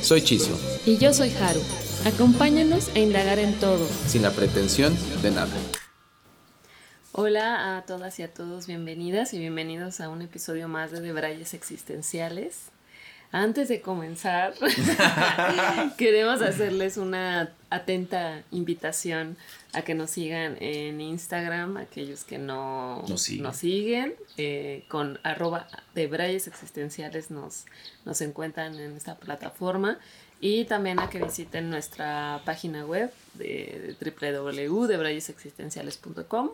Soy Chiso. Y yo soy Haru. Acompáñanos a indagar en todo. Sin la pretensión de nada. Hola a todas y a todos, bienvenidas y bienvenidos a un episodio más de Debrayes Existenciales. Antes de comenzar, queremos hacerles una atenta invitación a que nos sigan en Instagram, aquellos que no nos siguen, eh, con arroba Debrayes Existenciales nos, nos encuentran en esta plataforma y también a que visiten nuestra página web de, de www.debrayesexistenciales.com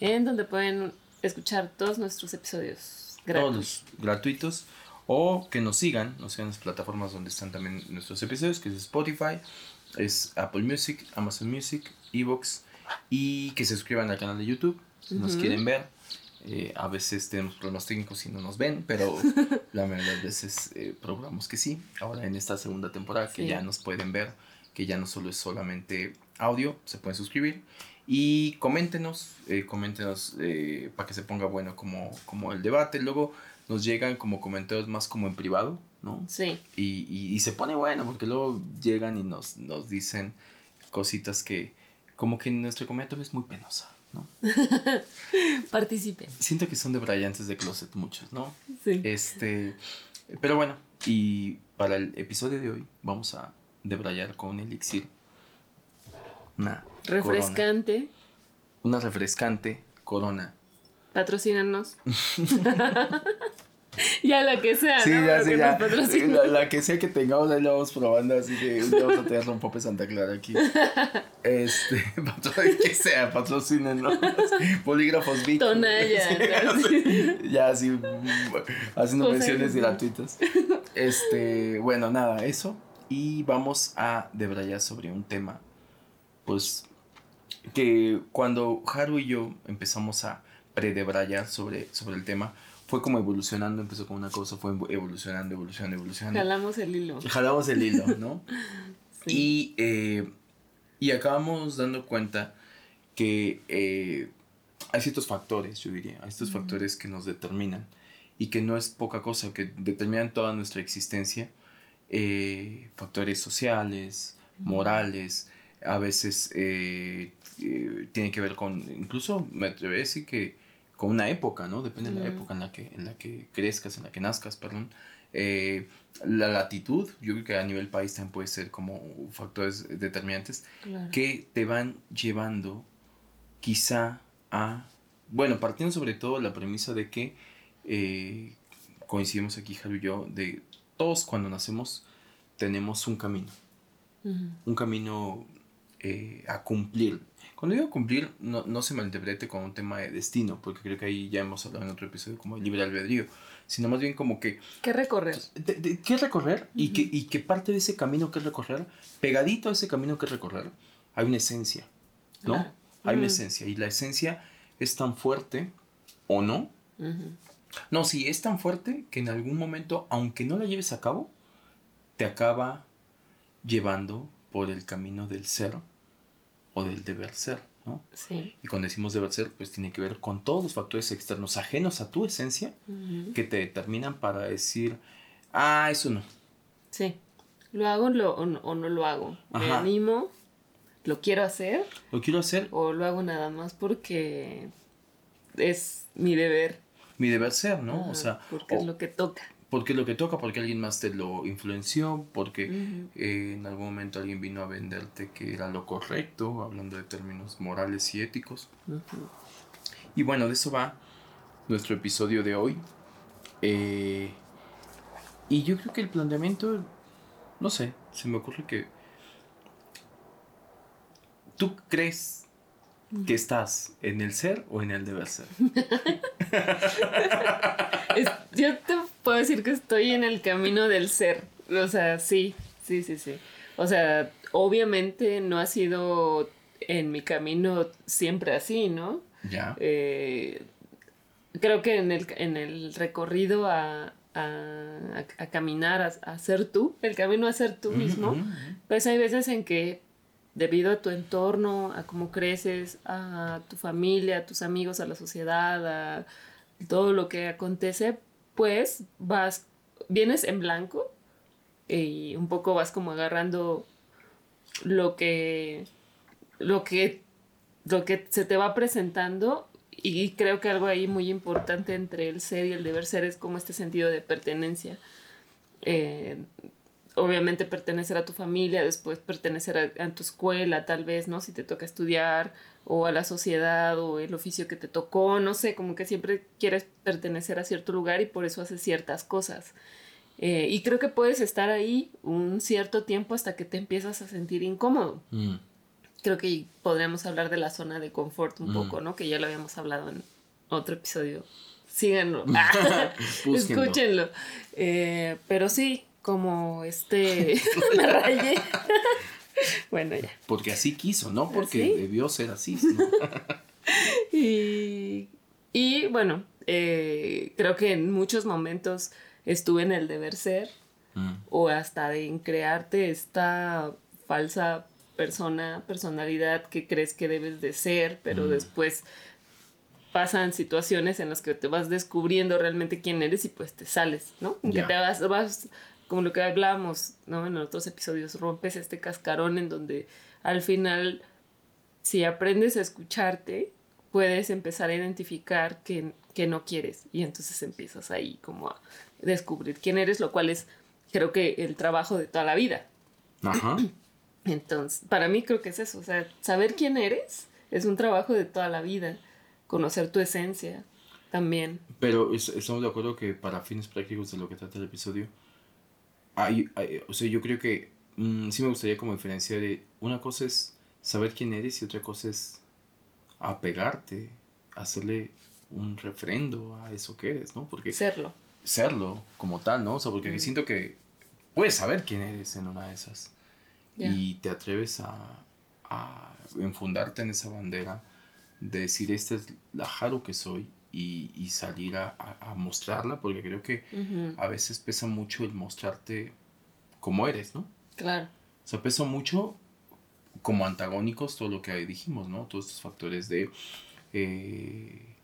en donde pueden escuchar todos nuestros episodios gratuitos. Todos gratuitos. O que nos sigan, nos sigan en las plataformas donde están también nuestros episodios, que es Spotify, es Apple Music, Amazon Music, Evox, y que se suscriban al canal de YouTube si nos quieren ver. Eh, a veces tenemos problemas técnicos y no nos ven, pero la mayoría de veces eh, probamos que sí. Ahora en esta segunda temporada que ya nos pueden ver, que ya no solo es solamente audio, se pueden suscribir. Y coméntenos, eh, coméntenos eh, para que se ponga bueno como, como el debate. Luego nos llegan como comentarios más como en privado, ¿no? Sí. Y, y, se pone bueno porque luego llegan y nos, nos dicen cositas que como que nuestro comentario es muy penosa, ¿no? Participen. Siento que son de brillantes de closet muchos, ¿no? Sí. Este, pero bueno, y para el episodio de hoy vamos a debrayar con elixir. Una Refrescante. Una refrescante corona. Patrocínanos. ya la que sea. Sí, ya, sí, ya. La, que sea que tengamos, ahí la vamos probando, así que vamos a tener un Pope Santa Clara aquí. Este, que sea, patrocínenos. Polígrafos Vic. Tonalla. ya, así, haciendo menciones gratuitas. Este, bueno, nada, eso. Y vamos a debrayar sobre un tema, pues, que cuando Haru y yo empezamos a predebrayar sobre, sobre el tema, fue como evolucionando, empezó con una cosa, fue evolucionando, evolucionando, evolucionando. Jalamos el hilo. Jalamos el hilo, ¿no? y, eh, y acabamos dando cuenta que eh, hay ciertos factores, yo diría, hay estos factores que nos determinan y que no es poca cosa, que determinan toda nuestra existencia, eh, factores sociales, morales, a veces eh, eh, tiene que ver con, incluso me atrevo a decir que con una época, ¿no? Depende de la época en la que, en la que crezcas, en la que nazcas, perdón. Eh, la latitud, yo creo que a nivel país también puede ser como factores determinantes que te van llevando quizá a, bueno, partiendo sobre todo la premisa de que coincidimos aquí, Javi y yo, de todos cuando nacemos tenemos un camino. Un camino eh, a cumplir. Cuando digo cumplir, no, no, se malinterprete con un tema de destino, porque creo que ahí ya hemos hablado en otro episodio como el libre albedrío, sino más bien como que... ¿Qué recorrer? ¿Qué recorrer? y, que, y que parte de ese camino que recorrer, pegadito a ese camino que recorrer, hay una esencia, ¿no? Hay una esencia, y la esencia es tan fuerte, ¿o no? No, sí, es tan fuerte que en algún momento, aunque no la lleves a cabo, te acaba llevando por el camino del ser o del deber ser, ¿no? Sí. Y cuando decimos deber ser, pues tiene que ver con todos los factores externos ajenos a tu esencia que te determinan para decir, ah, eso no. Sí. ¿Lo hago o, no, lo hago? ¿Me animo? ¿Lo quiero hacer? ¿Lo quiero hacer? ¿O lo hago nada más porque es mi deber? Mi deber ser, ¿no? o sea... Porque es lo que toca porque lo que toca, porque alguien más te lo influenció, porque eh, en algún momento alguien vino a venderte que era lo correcto, hablando de términos morales y éticos. Y bueno, de eso va nuestro episodio de hoy. Eh, y yo creo que el planteamiento, no sé, se me ocurre que tú crees que estás en el ser o en el deber ser. yo te puedo decir que estoy en el camino del ser. O sea, sí, Sí, sí, sí. O sea, obviamente no ha sido en mi camino siempre así, ¿no? Ya. Eh, creo que en el, en el recorrido a, a, a caminar, a, a, ser tú, el camino a ser tú mismo, pues hay veces en que debido a tu entorno, a cómo creces, a tu familia, a tus amigos, a la sociedad, a todo lo que acontece, pues vas, vienes en blanco y un poco vas como agarrando lo que, lo que, lo que se te va presentando y creo que algo ahí muy importante entre el ser y el deber ser es como este sentido de pertenencia. Eh, obviamente pertenecer a tu familia, después pertenecer a, a, tu escuela, tal vez, ¿no? Si te toca estudiar, o a la sociedad, o el oficio que te tocó, no sé, como que siempre quieres pertenecer a cierto lugar y por eso haces ciertas cosas. Eh, y creo que puedes estar ahí un cierto tiempo hasta que te empiezas a sentir incómodo. Mm. Creo que podríamos hablar de la zona de confort un mm. poco, ¿no? Que ya lo habíamos hablado en otro episodio. Síganlo. Escúchenlo. Eh, pero sí, como este me rayé. bueno, ya. Porque así quiso, no porque debió ser así. y, y, bueno, eh, creo que en muchos momentos estuve en el deber ser mm. o hasta en crearte esta falsa persona, personalidad que crees que debes de ser, pero mm. después pasan situaciones en las que te vas descubriendo realmente quién eres y pues te sales, ¿no? Que te vas, vas como lo que hablábamos, ¿no? En otros episodios, rompes este cascarón en donde al final, si aprendes a escucharte, puedes empezar a identificar que, que no quieres y entonces empiezas ahí como a descubrir quién eres, lo cual es creo que el trabajo de toda la vida. Ajá. Entonces, para mí creo que es eso, o sea, saber quién eres es un trabajo de toda la vida, conocer tu esencia también. Pero estamos de acuerdo que para fines prácticos de lo que trata el episodio, o sea, yo creo que mm, sí me gustaría como diferenciar de una cosa es saber quién eres y otra cosa es apegarte, hacerle un refrendo a eso que eres, ¿no? Porque serlo. Serlo como tal, ¿no? O sea, porque siento que puedes saber quién eres en una de esas y te atreves a, a enfundarte en esa bandera de decir, esta es la Haru que soy y, salir a, mostrarla, porque creo que a veces pesa mucho el mostrarte como eres, ¿no? Claro. O sea, pesa mucho como antagónicos todo lo que dijimos, ¿no? Todos estos factores de, eh,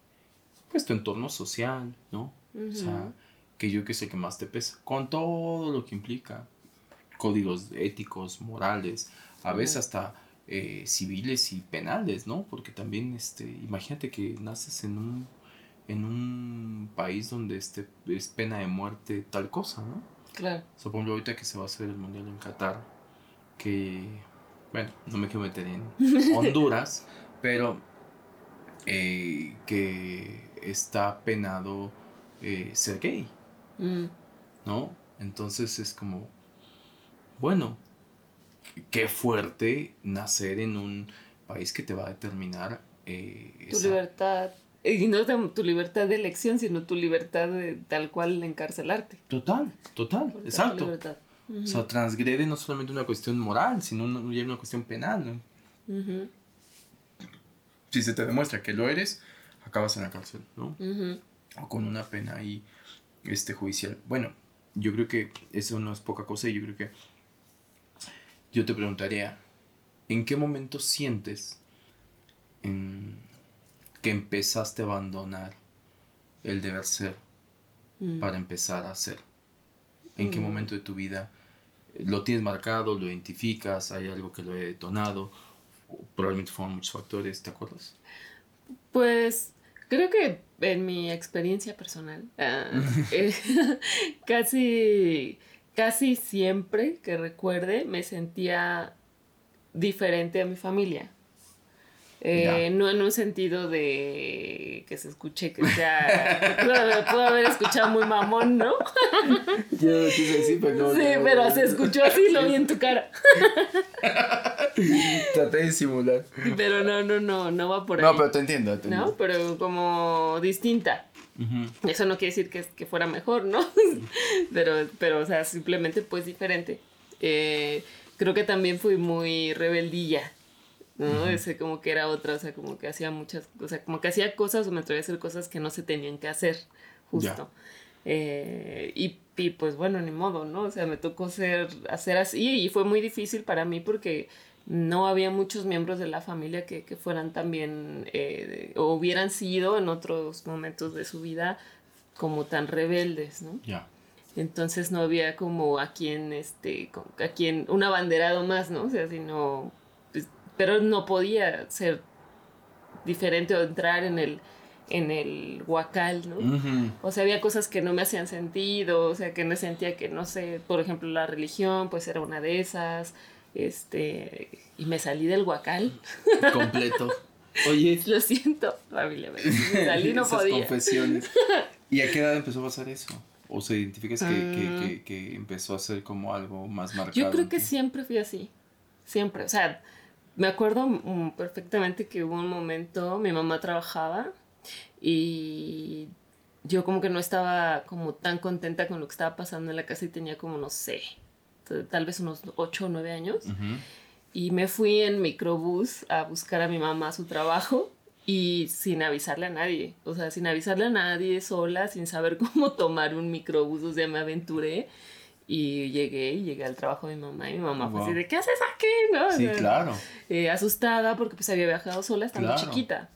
pues, tu entorno social, ¿no? O sea, que yo que sé que más te pesa, con todo lo que implica, códigos éticos, morales, a veces hasta eh, civiles y penales, ¿no? Porque también, este, imagínate que naces en un en un país donde este, es pena de muerte tal cosa, ¿no? Claro. Supongo ahorita que se va a hacer el mundial en Qatar, que, bueno, no me quiero meter en Honduras, pero eh, que está penado eh, ser gay, mm. ¿no? Entonces es como, bueno, qué fuerte nacer en un país que te va a determinar eh, tu libertad y no tu libertad de elección, sino tu libertad de tal cual encarcelarte. Total, total, exacto. O sea, transgrede no solamente una cuestión moral, sino una, una cuestión penal. ¿no? Si se te demuestra que lo eres, acabas en la cárcel, ¿no? O con una pena ahí este, judicial. Bueno, yo creo que eso no es poca cosa y yo creo que yo te preguntaría, ¿en qué momento sientes en que empezaste a abandonar el deber ser mm. para empezar a ser? ¿En qué mm. momento de tu vida lo tienes marcado, lo identificas, hay algo que lo haya detonado? Probablemente fueron muchos factores, ¿te acuerdas? Pues creo que en mi experiencia personal, ah, eh, casi, casi siempre que recuerde me sentía diferente a mi familia. Eh, no en un sentido de que se escuche que sea. pudo, haber escuchado muy mamón, ¿no? Yo quise decir, pero no. Sí, pero se escuchó así, lo vi en tu cara. Traté de simular. Pero no, no, no, no va por ahí. No, pero te entiendo, te entiendo. ¿No? Pero como distinta. Eso no quiere decir que, que fuera mejor, ¿no? pero, pero, o sea, simplemente pues diferente. Eh, creo que también fui muy rebeldilla. ¿No? Ese como que era otra, o sea, como que hacía muchas, o sea, como que hacía cosas o me atrevía a hacer cosas que no se tenían que hacer, justo. Eh, y, y, pues bueno, ni modo, ¿no? O sea, me tocó ser, hacer así y fue muy difícil para mí porque no había muchos miembros de la familia que, que fueran también eh, o hubieran sido en otros momentos de su vida como tan rebeldes, ¿no? Ya. Entonces no había como a quien, este, a quien, un abanderado más, ¿no? O sea, sino, pero no podía ser diferente o entrar en el, en el huacal, ¿no? O sea, había cosas que no me hacían sentido, o sea, que me sentía que, no sé, por ejemplo, la religión, pues era una de esas, este, y me salí del huacal. Completo. Oye. Lo siento, familia, me salí, no Esas podía. confesiones. ¿Y a qué edad empezó a pasar eso? ¿O se identificas que, que, ah. que, empezó a ser como algo más marcado? Yo creo que siempre fui así. Siempre. O sea, me acuerdo mm, perfectamente que hubo un momento, mi mamá trabajaba y yo como que no estaba como tan contenta con lo que estaba pasando en la casa y tenía como, no sé, tal vez unos 8 o 9 años. Y me fui en microbús a buscar a mi mamá a su trabajo y sin avisarle a nadie. O sea, sin avisarle a nadie, sola, sin saber cómo tomar un microbús. O sea, me aventuré y llegué y llegué al trabajo de mi mamá y mi mamá fue así de, ¿qué haces aquí? ¿No? Sí, claro. Eh, asustada porque pues había viajado sola estando chiquita.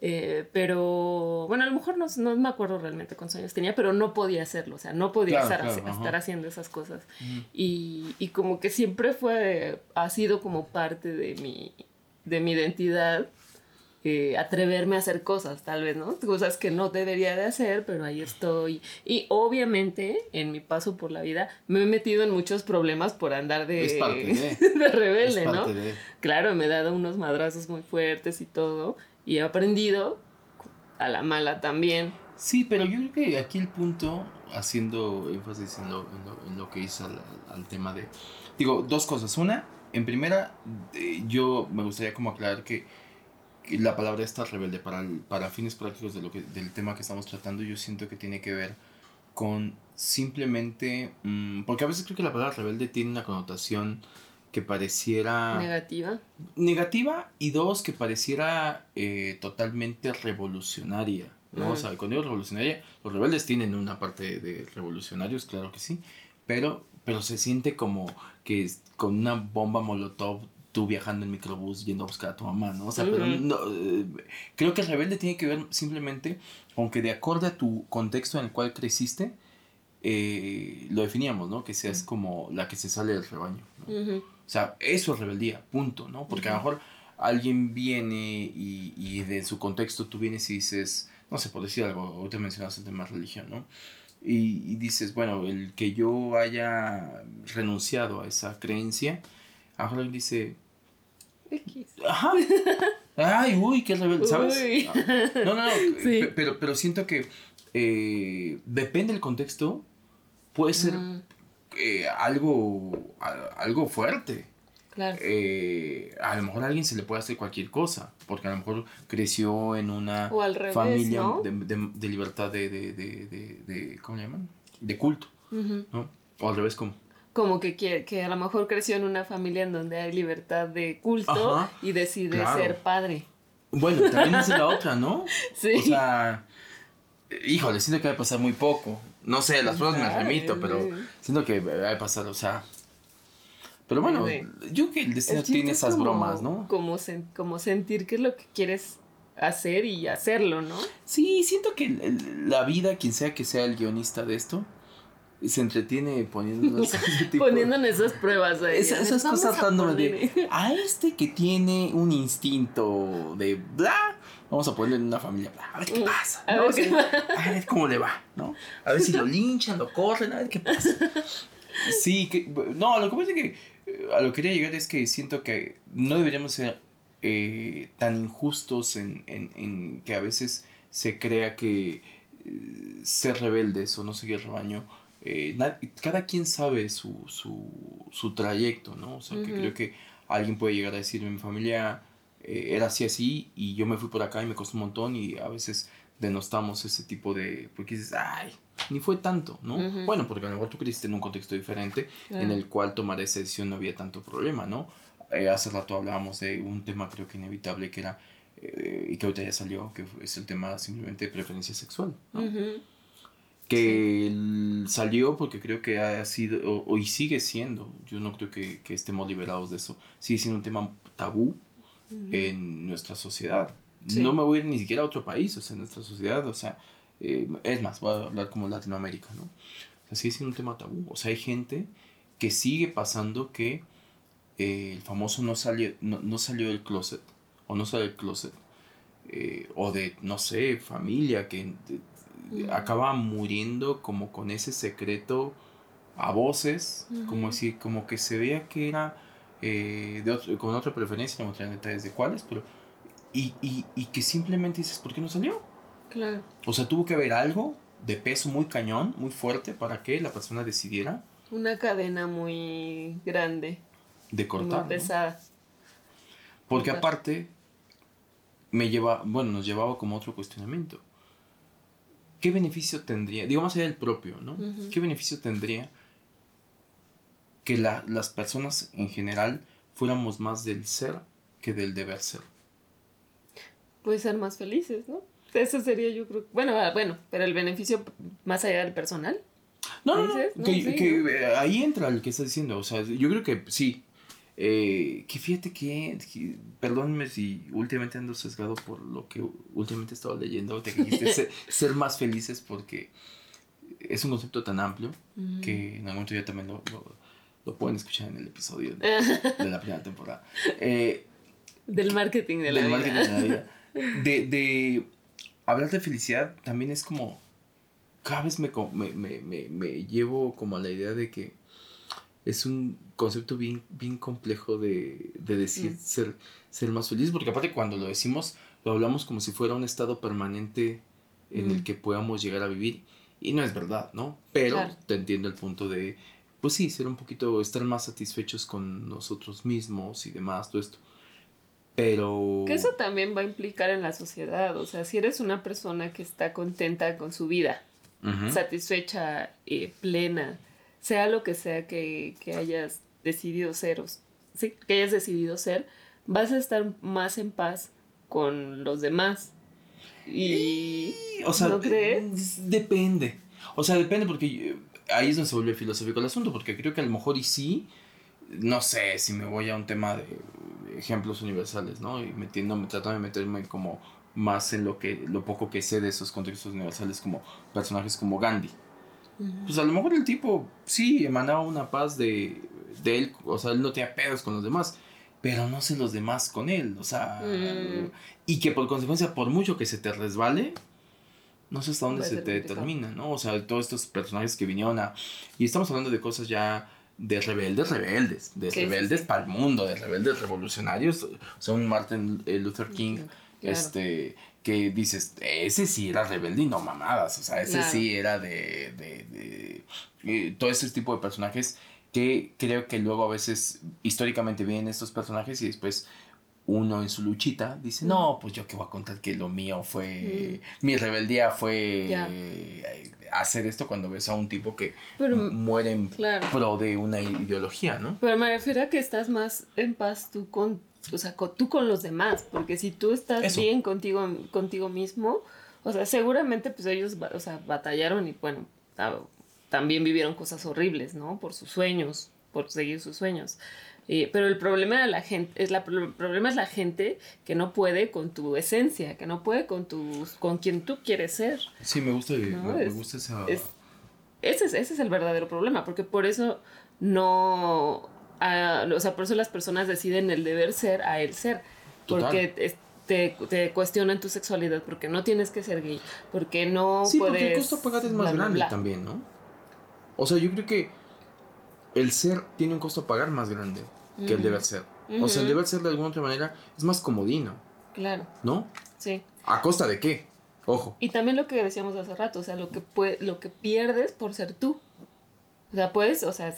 Eh, pero bueno, a lo mejor no, no, me acuerdo realmente cuántos años tenía, pero no podía hacerlo, o sea, no podía estar, estar, haciendo esas cosas. y, y, como que siempre fue, ha sido como parte de mi, de mi identidad. Eh, atreverme a hacer cosas, tal vez, ¿no? Cosas que no debería de hacer, pero ahí estoy. Y obviamente, en mi paso por la vida, me he metido en muchos problemas por andar de, de. rebelde, ¿no? Claro, me he dado unos madrazos muy fuertes y todo, y he aprendido a la mala también. Sí, pero yo creo que aquí el punto, haciendo énfasis en lo, en lo, que hizo al, tema de... Digo, dos cosas. Una, en primera, eh, yo me gustaría como aclarar que, la palabra esta rebelde para, para fines prácticos de lo que, del tema que estamos tratando, yo siento que tiene que ver con simplemente... Mm, porque a veces creo que la palabra rebelde tiene una connotación que pareciera... Negativa. Negativa y dos, que pareciera eh, totalmente revolucionaria. ¿no? O sea, cuando digo revolucionaria, los rebeldes tienen una parte de revolucionarios, claro que sí, pero, pero se siente como que con una bomba molotov tú viajando en microbús yendo a buscar a tu mamá, ¿no? O sea, pero no, eh, creo que el rebelde tiene que ver simplemente, aunque de acuerdo a tu contexto en el cual creciste, eh, lo definíamos, ¿no? Que seas como la que se sale del rebaño. ¿no? O sea, eso es rebeldía, punto, ¿no? Porque a lo mejor alguien viene y, y, de su contexto tú vienes y dices, no sé, por decir algo, o te mencionas el tema de religión, ¿no? Y, y, dices, bueno, el que yo haya renunciado a esa creencia, a lo mejor alguien dice, ajá, ay, uy, qué rebelde, ¿sabes? No, no, no, pero, pero siento que eh, depende del contexto, puede ser eh, algo, algo fuerte. Claro. Eh, a lo mejor a alguien se le puede hacer cualquier cosa, porque a lo mejor creció en una familia de, libertad de, de, ¿cómo le llaman? De culto, ¿no? O al revés, ¿cómo? Como que, que, a lo mejor creció en una familia en donde hay libertad de culto y decide ser padre. Bueno, también es la otra, ¿no? Sí. O sea, híjole, siento que va a pasar muy poco. No sé, las pruebas me remito, pero siento que va a pasar, o sea. Pero bueno, yo creo que el destino tiene esas bromas, ¿no? Como, como sentir que es lo que quieres hacer y hacerlo, ¿no? Sí, siento que la vida, quien sea que sea el guionista de esto, se entretiene poniéndonos poniéndonos esas pruebas ahí. esas cosas dándome de a este que tiene un instinto de bla vamos a ponerle en una familia a ver qué mm, pasa a, ver, cómo le va no a ver si lo linchan lo corren a ver qué pasa. Sí que no lo que pasa es que eh, a lo que quería llegar es que siento que no deberíamos ser eh, tan injustos en, en, en, que a veces se crea que eh, ser rebeldes o no seguir el rebaño eh, cada quien sabe su, su, su, trayecto, ¿no? O sea, que creo que alguien puede llegar a decir, mi familia eh, era así, así, y yo me fui por acá y me costó un montón, y a veces denostamos ese tipo de, porque dices, ay, ni fue tanto, ¿no? Bueno, porque a lo mejor tú creciste en un contexto diferente en el cual tomar esa decisión no había tanto problema, ¿no? Eh, hace rato hablábamos de un tema creo que inevitable que era, eh, y que ahorita ya salió, que es el tema simplemente de preferencia sexual, ¿no? Que salió porque creo que ha sido, o, y sigue siendo, yo no creo que, que, estemos liberados de eso, sigue siendo un tema tabú en nuestra sociedad. No me voy a ir ni siquiera a otro país, o sea, en nuestra sociedad, o sea, eh, es más, voy a hablar como Latinoamérica, ¿no? O sea, sigue siendo un tema tabú. O sea, hay gente que sigue pasando que eh, el famoso no salió, no, salió del closet, o no sale del closet, eh, o de, no sé, familia que acaba muriendo como con ese secreto a voces, como así, como que se vea que era de con otra preferencia, no en detalles de cuáles, pero y, y, y que simplemente dices, ¿por qué no salió? Claro. O sea, tuvo que haber algo de peso muy cañón, muy fuerte, para que la persona decidiera. Una cadena muy grande. De cortar. Muy pesada. Porque aparte, me lleva, bueno, nos llevaba como otro cuestionamiento. ¿Qué beneficio tendría, digo más allá del propio, ¿no? ¿Qué beneficio tendría que la, las personas en general fuéramos más del ser que del deber ser? Pues ser más felices, ¿no? Eso sería yo creo. Bueno, ah, bueno, pero el beneficio más allá del personal. No, no, no, que, ahí entra el que estás diciendo. O sea, yo creo que sí. Eh, que fíjate que, perdónme si últimamente ando sesgado por lo que últimamente he estado leyendo, te dijiste ser, más felices porque es un concepto tan amplio que en algún momento ya también lo, lo, pueden escuchar en el episodio de, la primera temporada. Eh, del marketing de la del Marketing de la vida. De, de hablar de felicidad también es como, cada vez me, me, llevo como a la idea de que es un concepto bien, bien complejo de, decir mm. ser, ser más feliz, porque aparte cuando lo decimos, lo hablamos como si fuera un estado permanente en el mm. que podamos llegar a vivir, y no es verdad, ¿no? Pero te entiendo el punto de, pues sí, ser un poquito, estar más satisfechos con nosotros mismos y demás, todo esto. Pero... Que eso también va a implicar en la sociedad, o sea, si eres una persona que está contenta con su vida, satisfecha, eh, plena, sea lo que sea que, hayas decidido ser, sí, que hayas decidido ser, vas a estar más en paz con los demás. Y... o sea, ¿no crees? Depende. O sea, depende porque ahí es donde se vuelve filosófico el asunto, porque creo que a lo mejor y sí, no sé si me voy a un tema de ejemplos universales, ¿no? Y metiéndome, tratando de meterme como más en lo que lo poco que sé de esos contextos universales como personajes como Gandhi. Pues a lo mejor el tipo sí emanaba una paz de, de él, o sea, él no tenía pedos con los demás, pero no sé los demás con él, o sea, mm. y que por consecuencia, por mucho que se te resbale, no sé hasta dónde se te determina, ¿no? O sea, todos estos personajes que vinieron a... Y estamos hablando de cosas ya de rebeldes, rebeldes, de rebeldes para el mundo, de rebeldes revolucionarios. O sea, un Martin eh, Luther King, este, que dices, ese sí era rebelde y no mamadas, o sea, ese sí era de, de, de, eh, todo ese tipo de personajes que creo que luego a veces históricamente vienen estos personajes y después uno en su luchita dice, no, pues yo que voy a contar que lo mío fue, mi rebeldía fue eh, hacer esto cuando ves a un tipo que muere en pro de una ideología, ¿no? Pero me refiero a que estás más en paz tú con, o sea, tú con los demás, porque si tú estás bien contigo, contigo mismo, o sea, seguramente pues ellos, o sea, batallaron y bueno, también vivieron cosas horribles, ¿no? Por sus sueños, por seguir sus sueños. Eh, pero el problema, de la gente, es la, problema es la gente que no puede con tu esencia, que no puede con, tus, con quien tú quieres ser. Sí, me gusta, me, gusta esa... ese, es, ese es el verdadero problema, porque por eso no... o sea, por eso las personas deciden el deber ser a el ser. Porque te, te, cuestionan tu sexualidad, porque no tienes que ser gay, porque no sí, puedes... porque el costo pagar es más grande también, ¿no? O sea, yo creo que el ser tiene un costo a pagar más grande que el deber ser. O sea, el deber ser de alguna otra manera es más comodino. Claro. ¿No? Sí. ¿A costa de qué? Ojo. Y también lo que decíamos hace rato, o sea, lo que, puede, lo que pierdes por ser tú. O sea, puedes, o sea,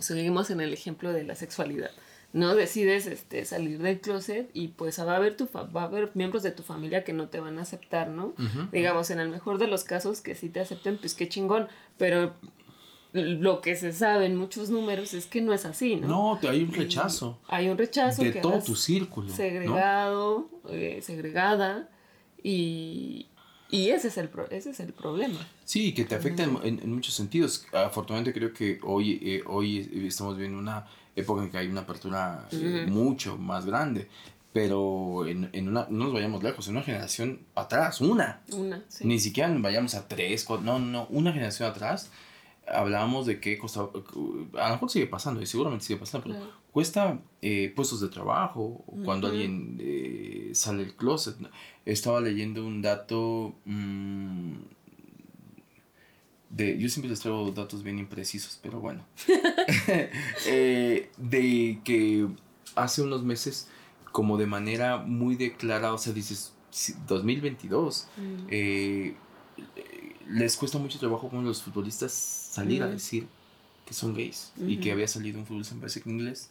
seguimos en el ejemplo de la sexualidad. no decides este salir del closet y pues va a haber tu va a haber miembros de tu familia que no te van a aceptar, ¿no? Digamos, en el mejor de los casos que sí te acepten, pues qué chingón, pero lo que se sabe en muchos números es que no es así, ¿no? No, hay un rechazo. hay un rechazo. De todo tu círculo. Segregado, eh, segregada, y, ese, es el ese es el problema. Sí, que te afecta en, muchos sentidos. Afortunadamente creo que hoy, eh, hoy estamos viviendo una época en que hay una apertura eh, mucho más grande. Pero en, en, una, no nos vayamos lejos, en una generación atrás, una. Una, Ni siquiera vayamos a tres, cuatro, no, no, una generación atrás hablábamos de que costaba, a lo mejor sigue pasando y seguramente sigue pasando, pero cuesta eh, puestos de trabajo, cuando alguien eh, sale del closet. Estaba leyendo un dato mm, de, yo siempre les traigo datos bien imprecisos, pero bueno, eh, de que hace unos meses, como de manera muy declarada, o sea, dices, 2022, eh, les cuesta mucho trabajo con los futbolistas salir a decir que son gays y que había salido un futbolista en inglés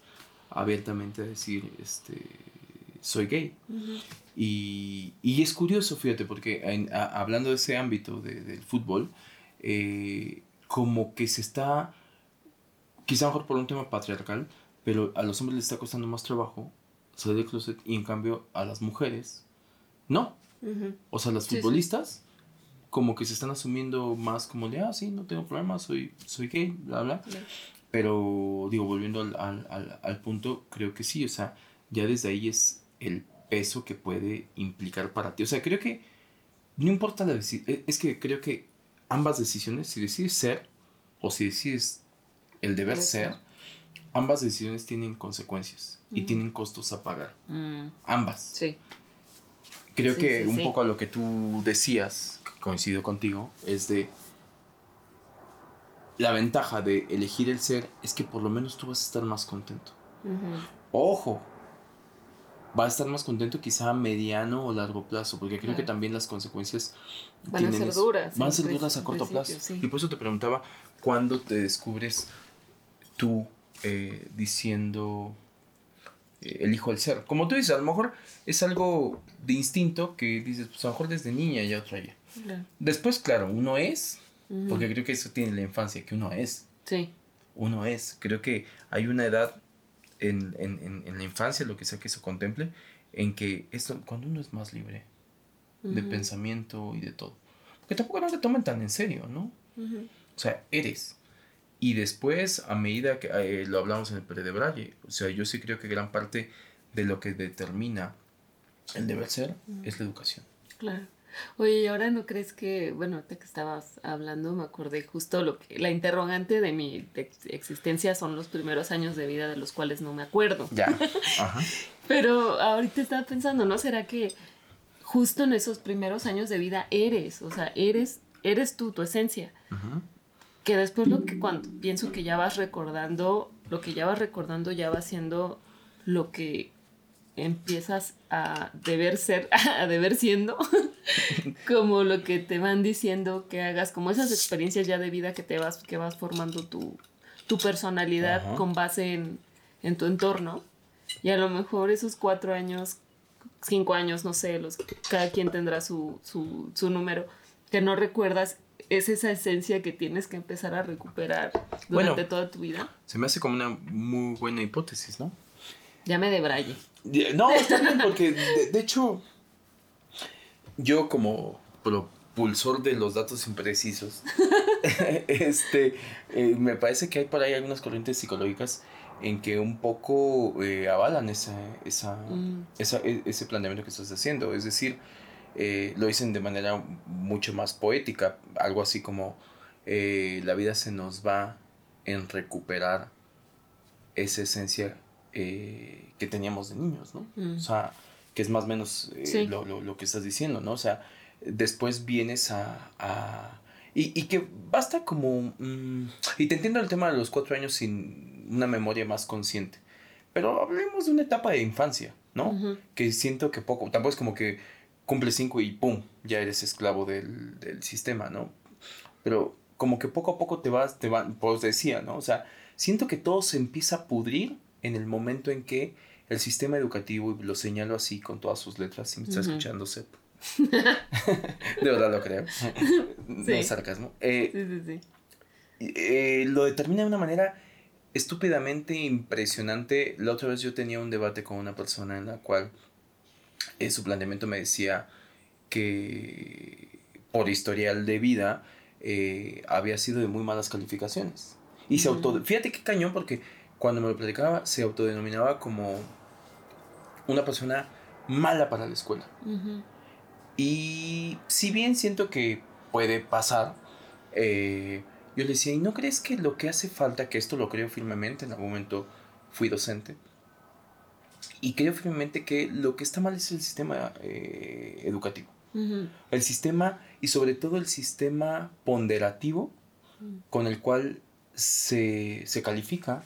abiertamente a decir este soy gay. Y, y, es curioso fíjate porque hablando de ese ámbito de, del fútbol eh, como que se está quizá mejor por un tema patriarcal pero a los hombres les está costando más trabajo salir del closet y en cambio a las mujeres no. O sea las futbolistas como que se están asumiendo más como de, ah, sí, no tengo problema, soy, soy gay, bla, bla. Pero, digo, volviendo al, al, al, punto, creo que sí, o sea, ya desde ahí es el peso que puede implicar para ti. O sea, creo que no importa la decisión, e, es que creo que ambas decisiones, si decides ser o si decides el deber ser, ambas decisiones tienen consecuencias y tienen costos a pagar. Mm. Ambas. Sí. Creo que un poco a lo que tú decías, coincido contigo, es de la ventaja de elegir el ser es que por lo menos tú vas a estar más contento. Ojo, va a estar más contento quizá a mediano o largo plazo, porque creo que también las consecuencias van a ser duras. Van a ser duras a corto plazo. Y por eso te preguntaba, ¿cuándo te descubres tú eh, diciendo eh, elijo el ser? Como tú dices, a lo mejor es algo de instinto que dices, pues a lo mejor desde niña ya traía. Después, claro, uno es, porque creo que eso tiene la infancia, que uno es. Sí. Uno es. Creo que hay una edad en, la infancia, lo que sea que eso contemple, en que esto, cuando uno es más libre de pensamiento y de todo. Porque tampoco no se toman tan en serio, ¿no? O sea, eres. Y después, a medida que eh, lo hablamos en el Pere de Braille, o sea, yo sí creo que gran parte de lo que determina el deber ser es la educación. Claro. Oye, ¿y ahora no crees que, bueno, ahorita que estabas hablando, me acordé justo lo que, la interrogante de mi existencia son los primeros años de vida de los cuales no me acuerdo. Ya. Ajá. Pero ahorita estaba pensando, ¿no? ¿Será que justo en esos primeros años de vida eres, o sea, eres, eres tú, tu esencia? Que después lo que cuando pienso que ya vas recordando, lo que ya vas recordando ya va siendo lo que empiezas a deber ser, a deber siendo, como lo que te van diciendo que hagas, como esas experiencias ya de vida que te vas, que vas formando tu, tu personalidad con base en, en, tu entorno. Y a lo mejor esos cuatro años, cinco años, no sé, los, cada quien tendrá su, su, su número, que no recuerdas es esa esencia que tienes que empezar a recuperar durante toda tu vida. Se me hace como una muy buena hipótesis, ¿no? Llame de Braille. No, está bien, porque de, hecho, yo como propulsor de los datos imprecisos, este, eh, me parece que hay por ahí algunas corrientes psicológicas en que un poco eh, avalan esa, esa, mm. esa, e, ese planteamiento que estás haciendo. Es decir, eh, lo dicen de manera mucho más poética, algo así como la vida se nos va en recuperar esa esencia eh, que teníamos de niños, ¿no? Mm. O sea, que es más o menos eh, lo, lo, lo, que estás diciendo, ¿no? O sea, después vienes a... a y, y, que basta como... Mm, y te entiendo el tema de los cuatro años sin una memoria más consciente. Pero hablemos de una etapa de infancia, ¿no? Que siento que poco, tampoco es como que cumple cinco y ¡pum! ya eres esclavo del, del, sistema, ¿no? Pero como que poco a poco te vas, te van, pues decía, ¿no? O sea, siento que todo se empieza a pudrir en el momento en que el sistema educativo, y lo señalo así con todas sus letras, si me está escuchando, Sep. de verdad lo creo. No es sarcasmo. Eh, sí, sí, sí. Eh, lo determina de una manera estúpidamente impresionante. La otra vez yo tenía un debate con una persona en la cual eh, su planteamiento me decía que por historial de vida eh, había sido de muy malas calificaciones. Y se auto... Fíjate qué cañón porque cuando me lo platicaba se autodenominaba como una persona mala para la escuela. Y si bien siento que puede pasar, eh, yo le decía, ¿y no crees que lo que hace falta, que esto lo creo firmemente, en algún momento fui docente, y creo firmemente que lo que está mal es el sistema eh, educativo. El sistema y sobre todo el sistema ponderativo con el cual se, califica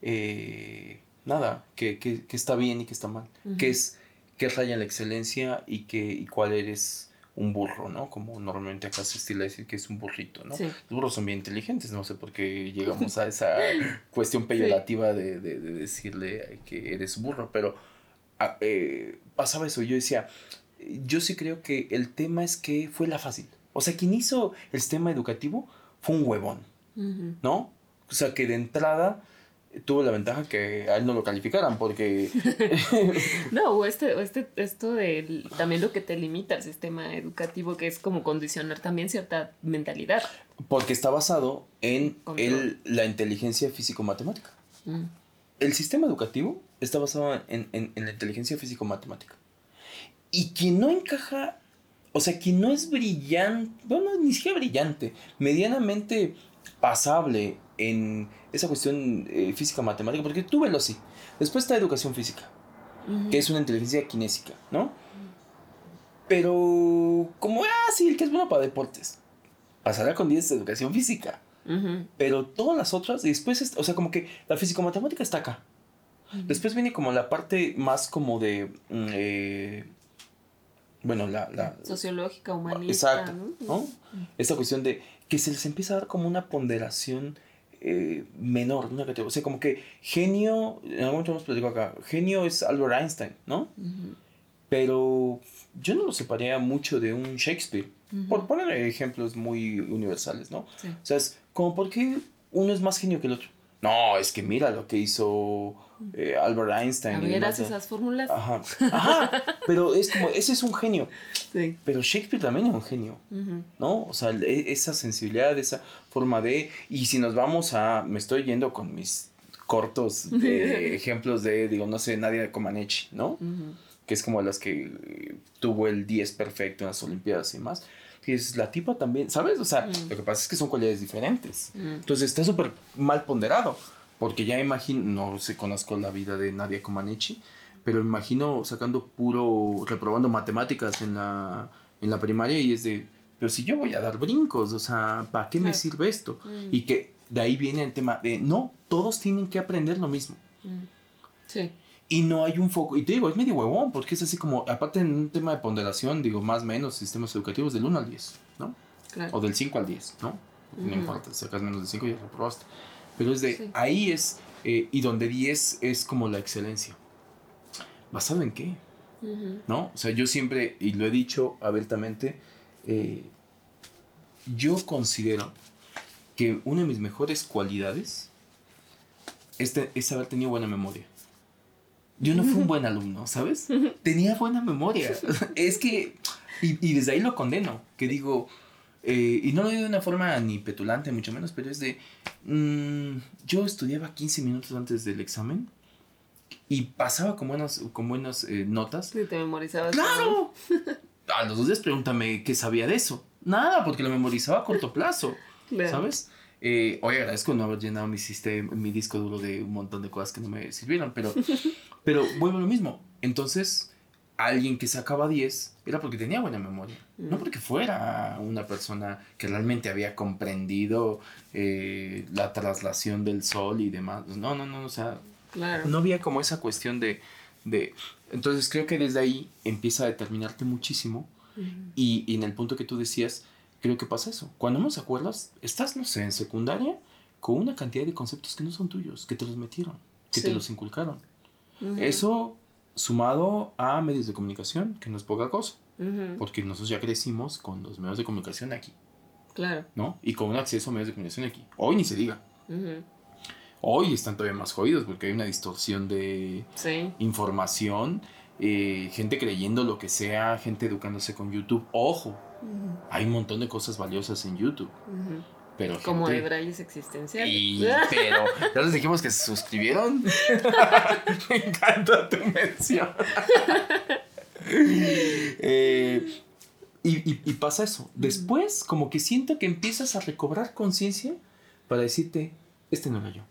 eh, nada, que, que, está bien y que está mal, que es que raya la excelencia y, que, y cuál eres un burro, ¿no? Como normalmente acá se estila decir que es un burrito, ¿no? Los burros son bien inteligentes, no sé por qué llegamos a esa cuestión peyorativa de, decirle que eres burro, pero ah, eh, pasaba eso, yo decía, yo sí creo que el tema es que fue la fácil. O sea, quien hizo el sistema educativo fue un huevón, ¿no? O sea, que de entrada tuvo la ventaja que a él no lo calificaran porque... no, o este, este, esto de también lo que te limita al sistema educativo, que es como condicionar también cierta mentalidad. Porque está basado en el, la inteligencia físico-matemática. Mm. El sistema educativo está basado en, en, en la inteligencia físico-matemática. Y quien no encaja, o sea, quien no es brillante, bueno, ni siquiera brillante, medianamente pasable en esa cuestión eh, física matemática, porque tú velo así. Después está educación física, que es una inteligencia kinésica, ¿no? Pero como, ah, sí, el que es bueno para deportes, pasará con 10 de educación física. Pero todas las otras, después, o sea, como que la físico-matemática está acá. Después viene como la parte más como de... Mm, eh, bueno, la, Sociológica, humanista. Exacto, ¿no? Esta cuestión de que se les empieza a dar como una ponderación eh, menor, una categoría. O sea, como que genio, en algún momento hemos platicado acá, genio es Albert Einstein, ¿no? Pero yo no lo separaría mucho de un Shakespeare. Por poner ejemplos muy universales, ¿no? O sea, es como porque uno es más genio que el otro. No, es que mira lo que hizo eh, Albert Einstein. ¿Vieras esas fórmulas? Ajá. Ajá. Pero es como, ese es un genio. Sí. Pero Shakespeare también es un genio. ¿No? O sea, e, esa sensibilidad, esa forma de. Y si nos vamos a. Me estoy yendo con mis cortos ejemplos de, digo, no sé, Nadia Comaneci, ¿no? Que es como las que tuvo el 10 perfecto en las Olimpiadas y más que es la tipa también, ¿sabes? O sea, lo que pasa es que son cualidades diferentes. Entonces está súper mal ponderado, porque ya imagino, no sé, conozco la vida de Nadia Comaneci, pero imagino sacando puro, reprobando matemáticas en la, en la primaria y es de, pero si yo voy a dar brincos, o sea, ¿para qué me sirve esto? Y que de ahí viene el tema de, no, todos tienen que aprender lo mismo. Sí. Y no hay un foco. Y te digo, es medio huevón, porque es así como, aparte en un tema de ponderación, digo, más o menos, sistemas educativos del 1 al 10, ¿no? Claro. O del 5 al 10, ¿no? No importa, sacas menos de 5 y ya reprobaste. Pero es de, ahí es, eh, y donde 10 es como la excelencia. ¿Basado en qué? ¿No? O sea, yo siempre, y lo he dicho abiertamente, eh, yo considero que una de mis mejores cualidades este, es haber tenido buena memoria yo no fui un buen alumno, ¿sabes? Tenía buena memoria. es que, y, desde ahí lo condeno, que digo, eh, y no lo digo de una forma ni petulante, mucho menos, pero es de, mm, yo estudiaba 15 minutos antes del examen y pasaba con buenas, con buenas eh, notas. Sí, te memorizabas. ¡Claro! A los dos días pregúntame qué sabía de eso. Nada, porque lo memorizaba a corto plazo, ¿sabes? Eh, hoy agradezco no haber llenado mi, sistema, mi disco duro de un montón de cosas que no me sirvieron, pero, pero vuelvo a lo mismo. Entonces, alguien que sacaba 10 era porque tenía buena memoria, no porque fuera una persona que realmente había comprendido eh, la traslación del sol y demás. No, no, no, o sea, no había como esa cuestión de, de... Entonces creo que desde ahí empieza a determinarte muchísimo y, y en el punto que tú decías, creo que pasa eso. Cuando no se acuerdas, estás, no sé, en secundaria con una cantidad de conceptos que no son tuyos, que te los metieron. que te los inculcaron. Eso sumado a medios de comunicación, que no es poca cosa, porque nosotros ya crecimos con los medios de comunicación aquí. Claro. ¿No? Y con un acceso a medios de comunicación aquí. Hoy ni se diga. Hoy están todavía más jodidos porque hay una distorsión de información, eh, gente creyendo lo que sea, gente educándose con YouTube. Ojo, hay un montón de cosas valiosas en YouTube. Pero Como gente... Hebrayes existenciales. Y, pero ya les dijimos que se suscribieron. Me encanta tu mención. Eh, y, y, pasa eso. Después, como que siento que empiezas a recobrar conciencia para decirte, este no era yo.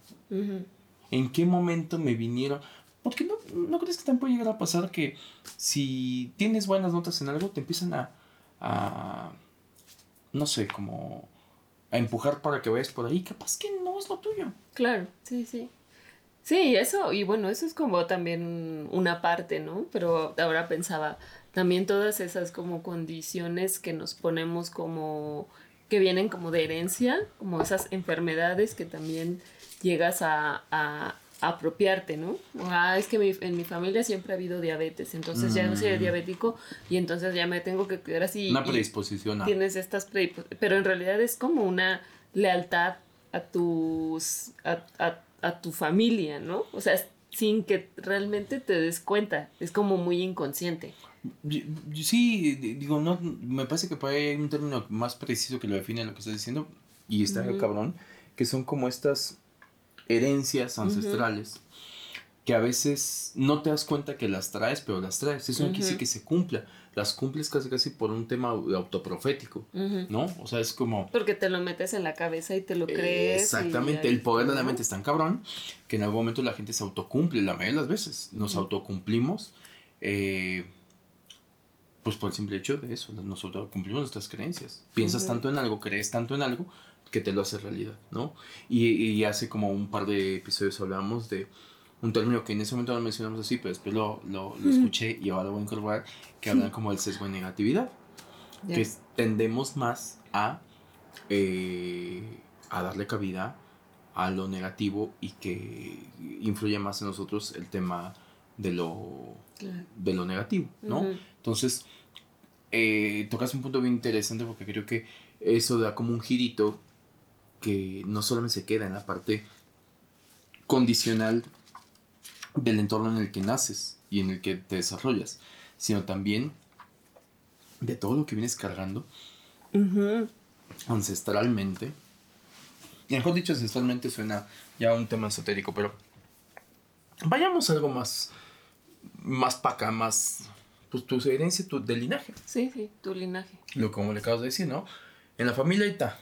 ¿En qué momento me vinieron? Porque no, no crees que también puede llegar a pasar que si tienes buenas notas en algo, te empiezan a, a no sé, como a empujar para que vayas por ahí, capaz que no es lo tuyo. Claro, sí, sí. Sí, eso, y bueno, eso es como también una parte, ¿no? Pero ahora pensaba, también todas esas como condiciones que nos ponemos como, que vienen como de herencia, como esas enfermedades que también llegas a, a, apropiarte, ¿no? Ah, es que en mi familia siempre ha habido diabetes, entonces ya no soy mm. diabético y entonces ya me tengo que quedar así. Una predisposición. Tienes estas predisposiciones, pero en realidad es como una lealtad a tus, a, a, a tu familia, ¿no? O sea, sin que realmente te des cuenta, es como muy inconsciente. Sí, digo, no, me parece que hay un término más preciso que lo define lo que estás diciendo, y está cabrón, que son como estas herencias ancestrales que a veces no te das cuenta que las traes, pero las traes. Eso no quiere decir que se cumpla. Las cumples casi casi por un tema autoprofético, ¿no? O sea, es como... Porque te lo metes en la cabeza y te lo crees. Exactamente, el poder de la mente es tan cabrón que en algún momento la gente se autocumple, la mayoría de las veces. Nos autocumplimos, eh, pues por el simple hecho de eso, nos autocumplimos nuestras creencias. Piensas tanto en algo, crees tanto en algo, que te lo hace realidad, ¿no? Y, hace como un par de episodios hablamos de un término que en ese momento no mencionamos así, pero después lo, lo, escuché y ahora lo voy a incorporar, que hablan como el sesgo de negatividad, que tendemos más a, eh, a darle cabida a lo negativo y que influye más en nosotros el tema de lo, de lo negativo, ¿no? Entonces, eh, tocas un punto bien interesante porque creo que eso da como un girito que no solamente se queda en la parte condicional del entorno en el que naces y en el que te desarrollas, sino también de todo lo que vienes cargando ancestralmente. Y mejor dicho, ancestralmente suena ya un tema esotérico, pero vayamos a algo más, más acá, más, pues tu herencia tu, de linaje. Sí, sí, tu linaje. Lo como le acabas de decir, ¿no? En la familia está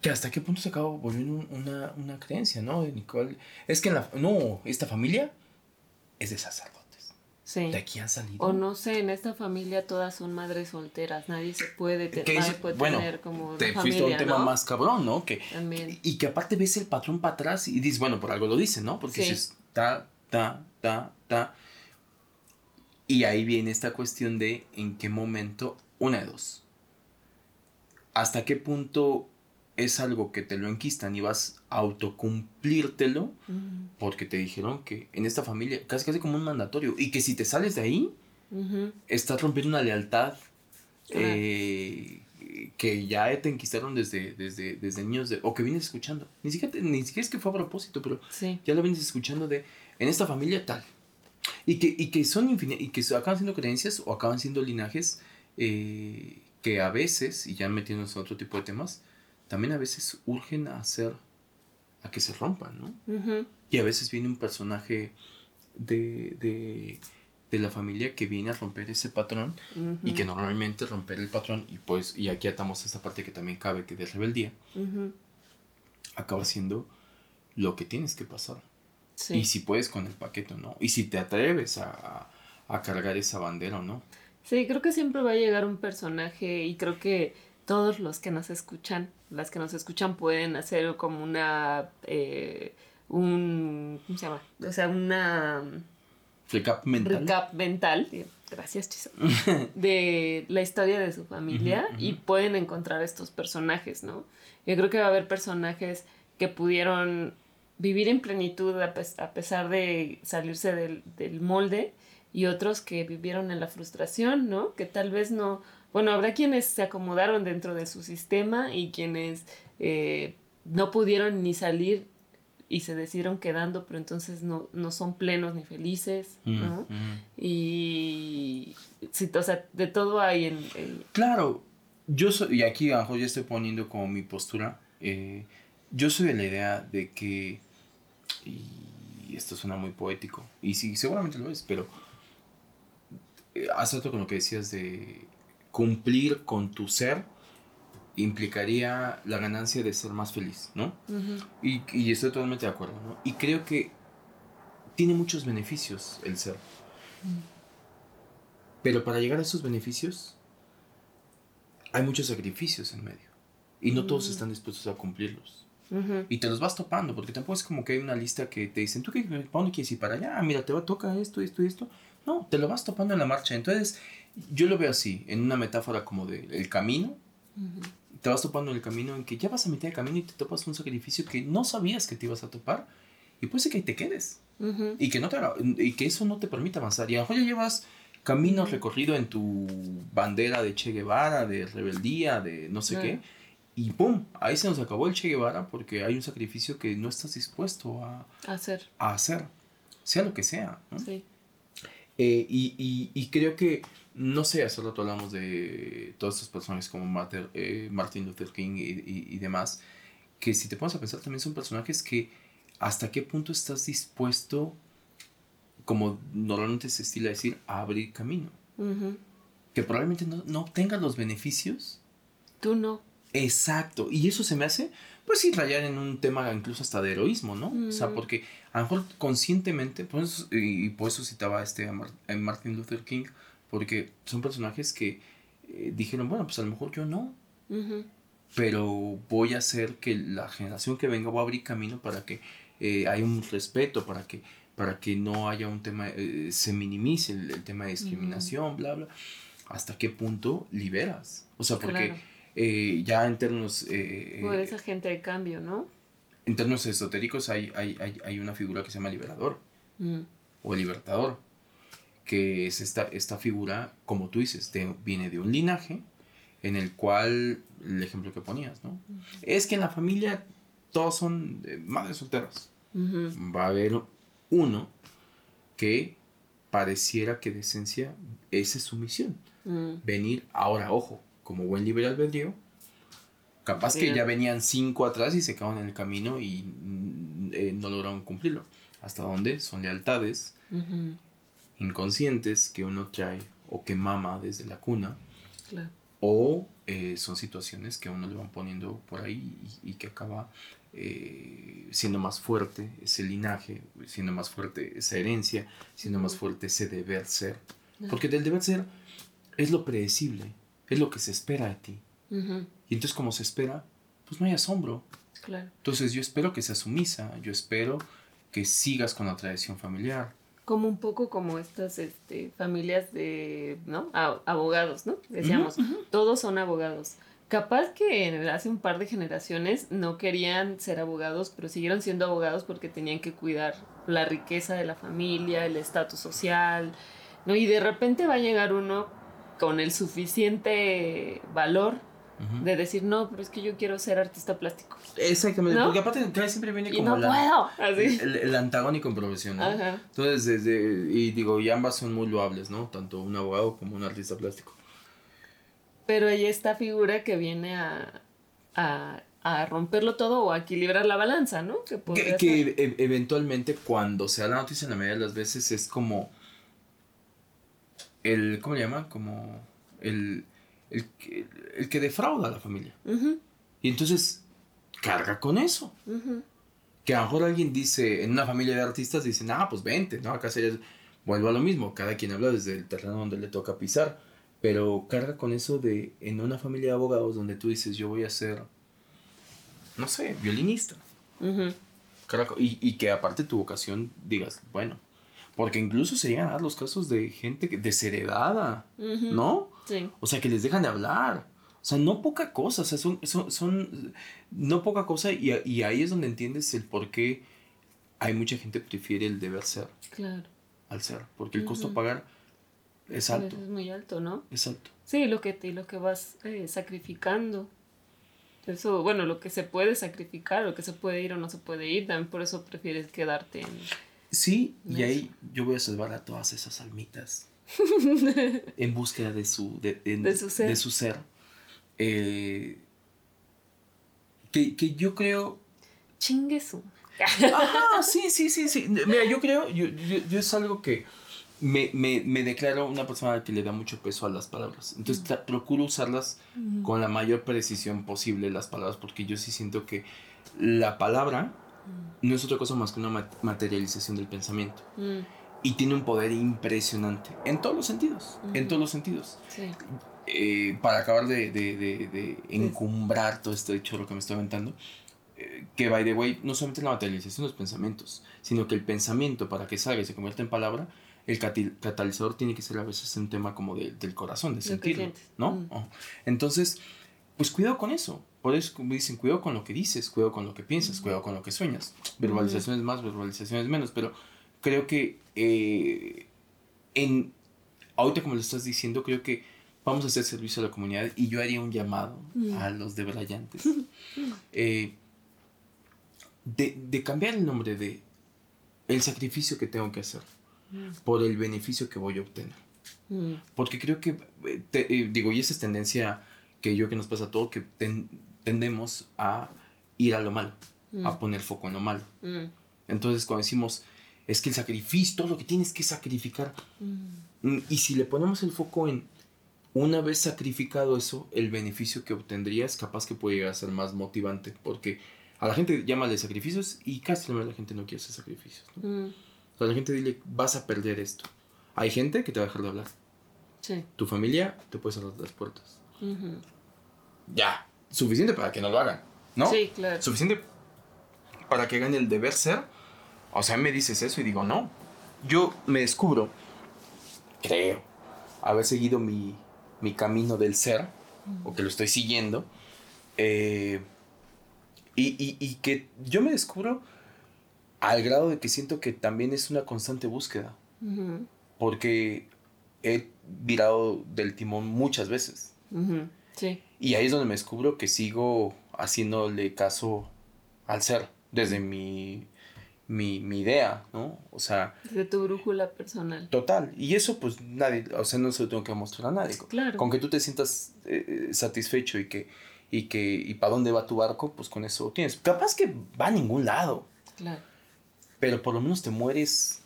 que hasta qué punto se acabó volviendo una, una creencia, ¿no? De Nicole. Es que en la. No, esta familia es de sacerdotes. Sí. De aquí han salido. O no sé, en esta familia todas son madres solteras. Nadie se puede, tener como. Te fuiste a un tema más cabrón, ¿no? Que, Y que aparte ves el patrón para atrás y dices, bueno, por algo lo dicen, ¿no? Porque dices, ta, ta, ta, ta. Y ahí viene esta cuestión de en qué momento, una de dos. ¿Hasta qué punto es algo que te lo enquistan y vas a autocumplírtelo porque te dijeron que en esta familia, casi casi como un mandatorio, y que si te sales de ahí, estás rompiendo una lealtad eh, que ya te enquistaron desde, desde, desde niños, de, o que vienes escuchando. Ni siquiera, ni siquiera es que fue a propósito, pero ya lo vienes escuchando de, en esta familia tal. Y que, y que son y que acaban siendo creencias o acaban siendo linajes eh, que a veces, y ya metiéndonos en otro tipo de temas, también a veces urgen a hacer, a que se rompan, ¿no? Y a veces viene un personaje de, de, de, la familia que viene a romper ese patrón y que normalmente romper el patrón, y pues, y aquí atamos esa parte que también cabe, que de rebeldía, acaba siendo lo que tienes que pasar. Y si puedes con el paquete o no. Y si te atreves a, a cargar esa bandera o no. Sí, creo que siempre va a llegar un personaje y creo que todos los que nos escuchan, las que nos escuchan pueden hacer como una, eh, un, ¿cómo se llama? O sea, una... Recap mental. Recap mental, gracias Chiso, de la historia de su familia y pueden encontrar estos personajes, ¿no? Yo creo que va a haber personajes que pudieron vivir en plenitud a, pesar de salirse del, del, molde y otros que vivieron en la frustración, ¿no? Que tal vez no, bueno, habrá quienes se acomodaron dentro de su sistema y quienes eh, no pudieron ni salir y se decidieron quedando, pero entonces no, no son plenos ni felices, mm, ¿no? Mm. Y, sí, o sea, de todo hay en... Claro, yo soy, y aquí abajo ya estoy poniendo como mi postura, eh, yo soy de la idea de que, y esto suena muy poético, y sí, seguramente lo es, pero eh, hace otro con lo que decías de cumplir con tu ser implicaría la ganancia de ser más feliz, ¿no? y, y, estoy totalmente de acuerdo, ¿no? Y creo que tiene muchos beneficios el ser. Pero para llegar a esos beneficios hay muchos sacrificios en medio. Y no todos están dispuestos a cumplirlos. Y te los vas topando, porque tampoco es como que hay una lista que te dicen, ¿tú qué, para dónde quieres ir para allá? Mira, te va a tocar esto, esto y esto. No, te lo vas topando en la marcha. Entonces, yo lo veo así, en una metáfora como de el camino. Te vas topando en el camino en que ya vas a mitad de camino y te topas un sacrificio que no sabías que te ibas a topar. Y puede ser que ahí te quedes. y, que no te, y que eso no te permita avanzar. Y a lo mejor ya llevas camino recorrido en tu bandera de Che Guevara, de rebeldía, de no sé qué. Y ¡pum! Ahí se nos acabó el Che Guevara porque hay un sacrificio que no estás dispuesto a, hacer. A hacer, sea lo que sea. Sí. Eh, y, y, creo que, no sé, hace rato hablamos de todas estas personas como eh, Martin Luther King y, y, demás, que si te pones a pensar también son personajes que hasta qué punto estás dispuesto, como normalmente se estila decir, a abrir camino. Que probablemente no, no obtengas los beneficios. Tú no. Exacto, y eso se me hace, pues sí, rayar en un tema incluso hasta de heroísmo, ¿no? O sea, porque a lo mejor conscientemente, y por eso citaba este a, Martin Luther King, porque son personajes que eh, dijeron, bueno, pues a lo mejor yo no, pero voy a hacer que la generación que venga va a abrir camino para que eh, haya un respeto, para que, para que no haya un tema, eh, se minimice el, tema de discriminación, bla, bla. ¿Hasta qué punto liberas? O sea, porque... Ya en términos... Por esa gente de cambio, ¿no? En términos esotéricos hay, hay, hay, hay una figura que se llama liberador mm. o libertador, que es esta, esta figura, como tú dices, viene de un linaje en el cual, el ejemplo que ponías, ¿no? Es que en la familia todos son madres solteras. Va a haber uno que pareciera que de esencia esa es su misión. Mm. Venir, ahora, ojo, como buen libre albedrío, capaz que ya venían cinco atrás y se quedaron en el camino y mm, eh, no lograron cumplirlo. ¿Hasta dónde? Son lealtades inconscientes que uno trae o que mama desde la cuna. O eh, son situaciones que uno le van poniendo por ahí y, que acaba eh, siendo más fuerte ese linaje, siendo más fuerte esa herencia, siendo más fuerte ese deber ser. Porque del deber ser es lo predecible es lo que se espera de ti. Y entonces como se espera, pues no hay asombro. Claro. Entonces yo espero que seas sumisa, yo espero que sigas con la tradición familiar. Como un poco como estas este, familias de, ¿no? abogados, ¿no? Decíamos, todos son abogados. Capaz que hace un par de generaciones no querían ser abogados, pero siguieron siendo abogados porque tenían que cuidar la riqueza de la familia, el estatus social, ¿no? Y de repente va a llegar uno con el suficiente valor de decir, no, pero es que yo quiero ser artista plástico. Exactamente, porque aparte siempre viene como no puedo. El, antagónico en profesión. Entonces, desde, y digo, y ambas son muy loables, ¿no? Tanto un abogado como un artista plástico. Pero hay esta figura que viene a, a, romperlo todo o a equilibrar la balanza, ¿no? Que, que, e, eventualmente cuando se da la noticia en la mayoría de las veces es como el, ¿cómo le llama? Como el, el, el, que defrauda a la familia. Y entonces carga con eso. Que a lo mejor alguien dice, en una familia de artistas dicen, ah, pues vente, ¿no? Acá sería, vuelvo a lo mismo, cada quien habla desde el terreno donde le toca pisar, pero carga con eso de, en una familia de abogados donde tú dices, yo voy a ser, no sé, violinista. y, y que aparte tu vocación digas, bueno, porque incluso se llegan a dar los casos de gente desheredada, ¿no? Sí. O sea, que les dejan de hablar. O sea, no poca cosa, o sea, son, son, son no poca cosa y, y, ahí es donde entiendes el por qué hay mucha gente que prefiere el deber ser Claro. al ser, porque el costo a Ujú. pagar es A veces alto, Es muy alto, ¿no? es alto. Sí, lo que, te, lo que vas eh, sacrificando. Eso, bueno, lo que se puede sacrificar, lo que se puede ir o no se puede ir, también por eso prefieres quedarte en... Sí, y Eso. ahí yo voy a salvar a todas esas almitas en búsqueda de su, de, en- De su ser. de su ser. Eh, que, que yo creo Chingue su. Ah, sí, sí, sí, sí. Mira, yo creo, yo, yo, yo es algo que me, me, me declaro una persona que le da mucho peso a las palabras. Entonces tra- procuro usarlas con la mayor precisión posible, las palabras, porque yo sí siento que la palabra no es otra cosa más que una ma- materialización del pensamiento. Y tiene un poder impresionante, en todos los sentidos, en todos los sentidos. sí. Eh, para acabar de, de, de, de encumbrar todo este chorro que me estoy aventando, eh, que by the way, no solamente la materialización de los pensamientos, sino que el pensamiento para que salga y se convierta en palabra, el catalizador tiene que ser a veces un tema como de- del corazón, de sentirlo. ¿no? Mm. Oh. Entonces, pues cuidado con eso. Por eso dicen, cuidado con lo que dices, cuidado con lo que piensas, cuidado con lo que sueñas. Verbalizaciones más, verbalizaciones menos, pero creo que eh, en ahorita como lo estás diciendo, creo que vamos a hacer servicio a la comunidad y yo haría un llamado Mm. a los debrayantes eh, de, de cambiar el nombre de el sacrificio que tengo que hacer Mm, por el beneficio que voy a obtener. mm, Porque creo que, te- eh, digo, y esa es tendencia que yo que nos pasa a todos, que ten- tendemos a ir a lo malo, a poner foco en lo malo. Entonces cuando decimos, es que el sacrificio, todo lo que tienes que sacrificar, mm. Mm, Y si le ponemos el foco en una vez sacrificado eso, el beneficio que obtendrías capaz que puede llegar a ser más motivante. Porque a la gente llámale sacrificios y casi la gente no quiere hacer sacrificios. ¿no? Mm, O sea, la gente dile, vas a perder esto. Hay gente que te va a dejar de hablar. Sí. Tu familia te puede cerrar las puertas. Ya. Suficiente para que no lo hagan. ¿No? Sí, claro. Suficiente para que gane el deber ser. O sea, me dices eso y digo, no. Yo me descubro, creo, haber seguido mi, mi camino del ser, o que lo estoy siguiendo, eh, y, y- y que yo me descubro al grado de que siento que también es una constante búsqueda, porque he virado del timón muchas veces. Sí. Y ahí es donde me descubro que sigo haciéndole caso al ser, desde mi, mi, mi idea, ¿no? O sea, Desde tu brújula personal. total. Y eso pues nadie, o sea, no se lo tengo que mostrar a nadie. Claro. Con que tú te sientas eh, satisfecho y que, y que, y para dónde va tu barco, pues con eso tienes. Capaz que va a ningún lado, Claro. pero por lo menos te mueres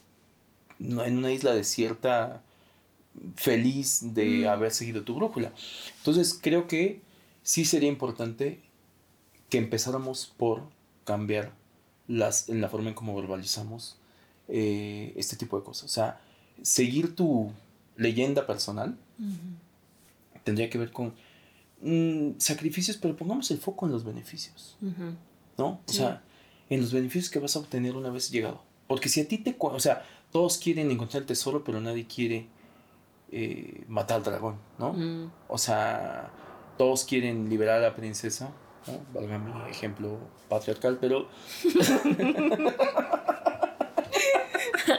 en una isla desierta feliz de Mm. haber seguido tu brújula. Entonces creo que sí sería importante que empezáramos por cambiar las, en la forma en cómo verbalizamos eh, este tipo de cosas. O sea, seguir tu leyenda personal tendría que ver con mm, sacrificios, pero pongamos el foco en los beneficios. ¿no? O Sí. sea, en los beneficios que vas a obtener una vez llegado. Porque si a ti te... O sea, todos quieren encontrar el tesoro, pero nadie quiere eh, matar al dragón, ¿no? O sea, todos quieren liberar a la princesa, ¿no? Valga mi ejemplo patriarcal, pero...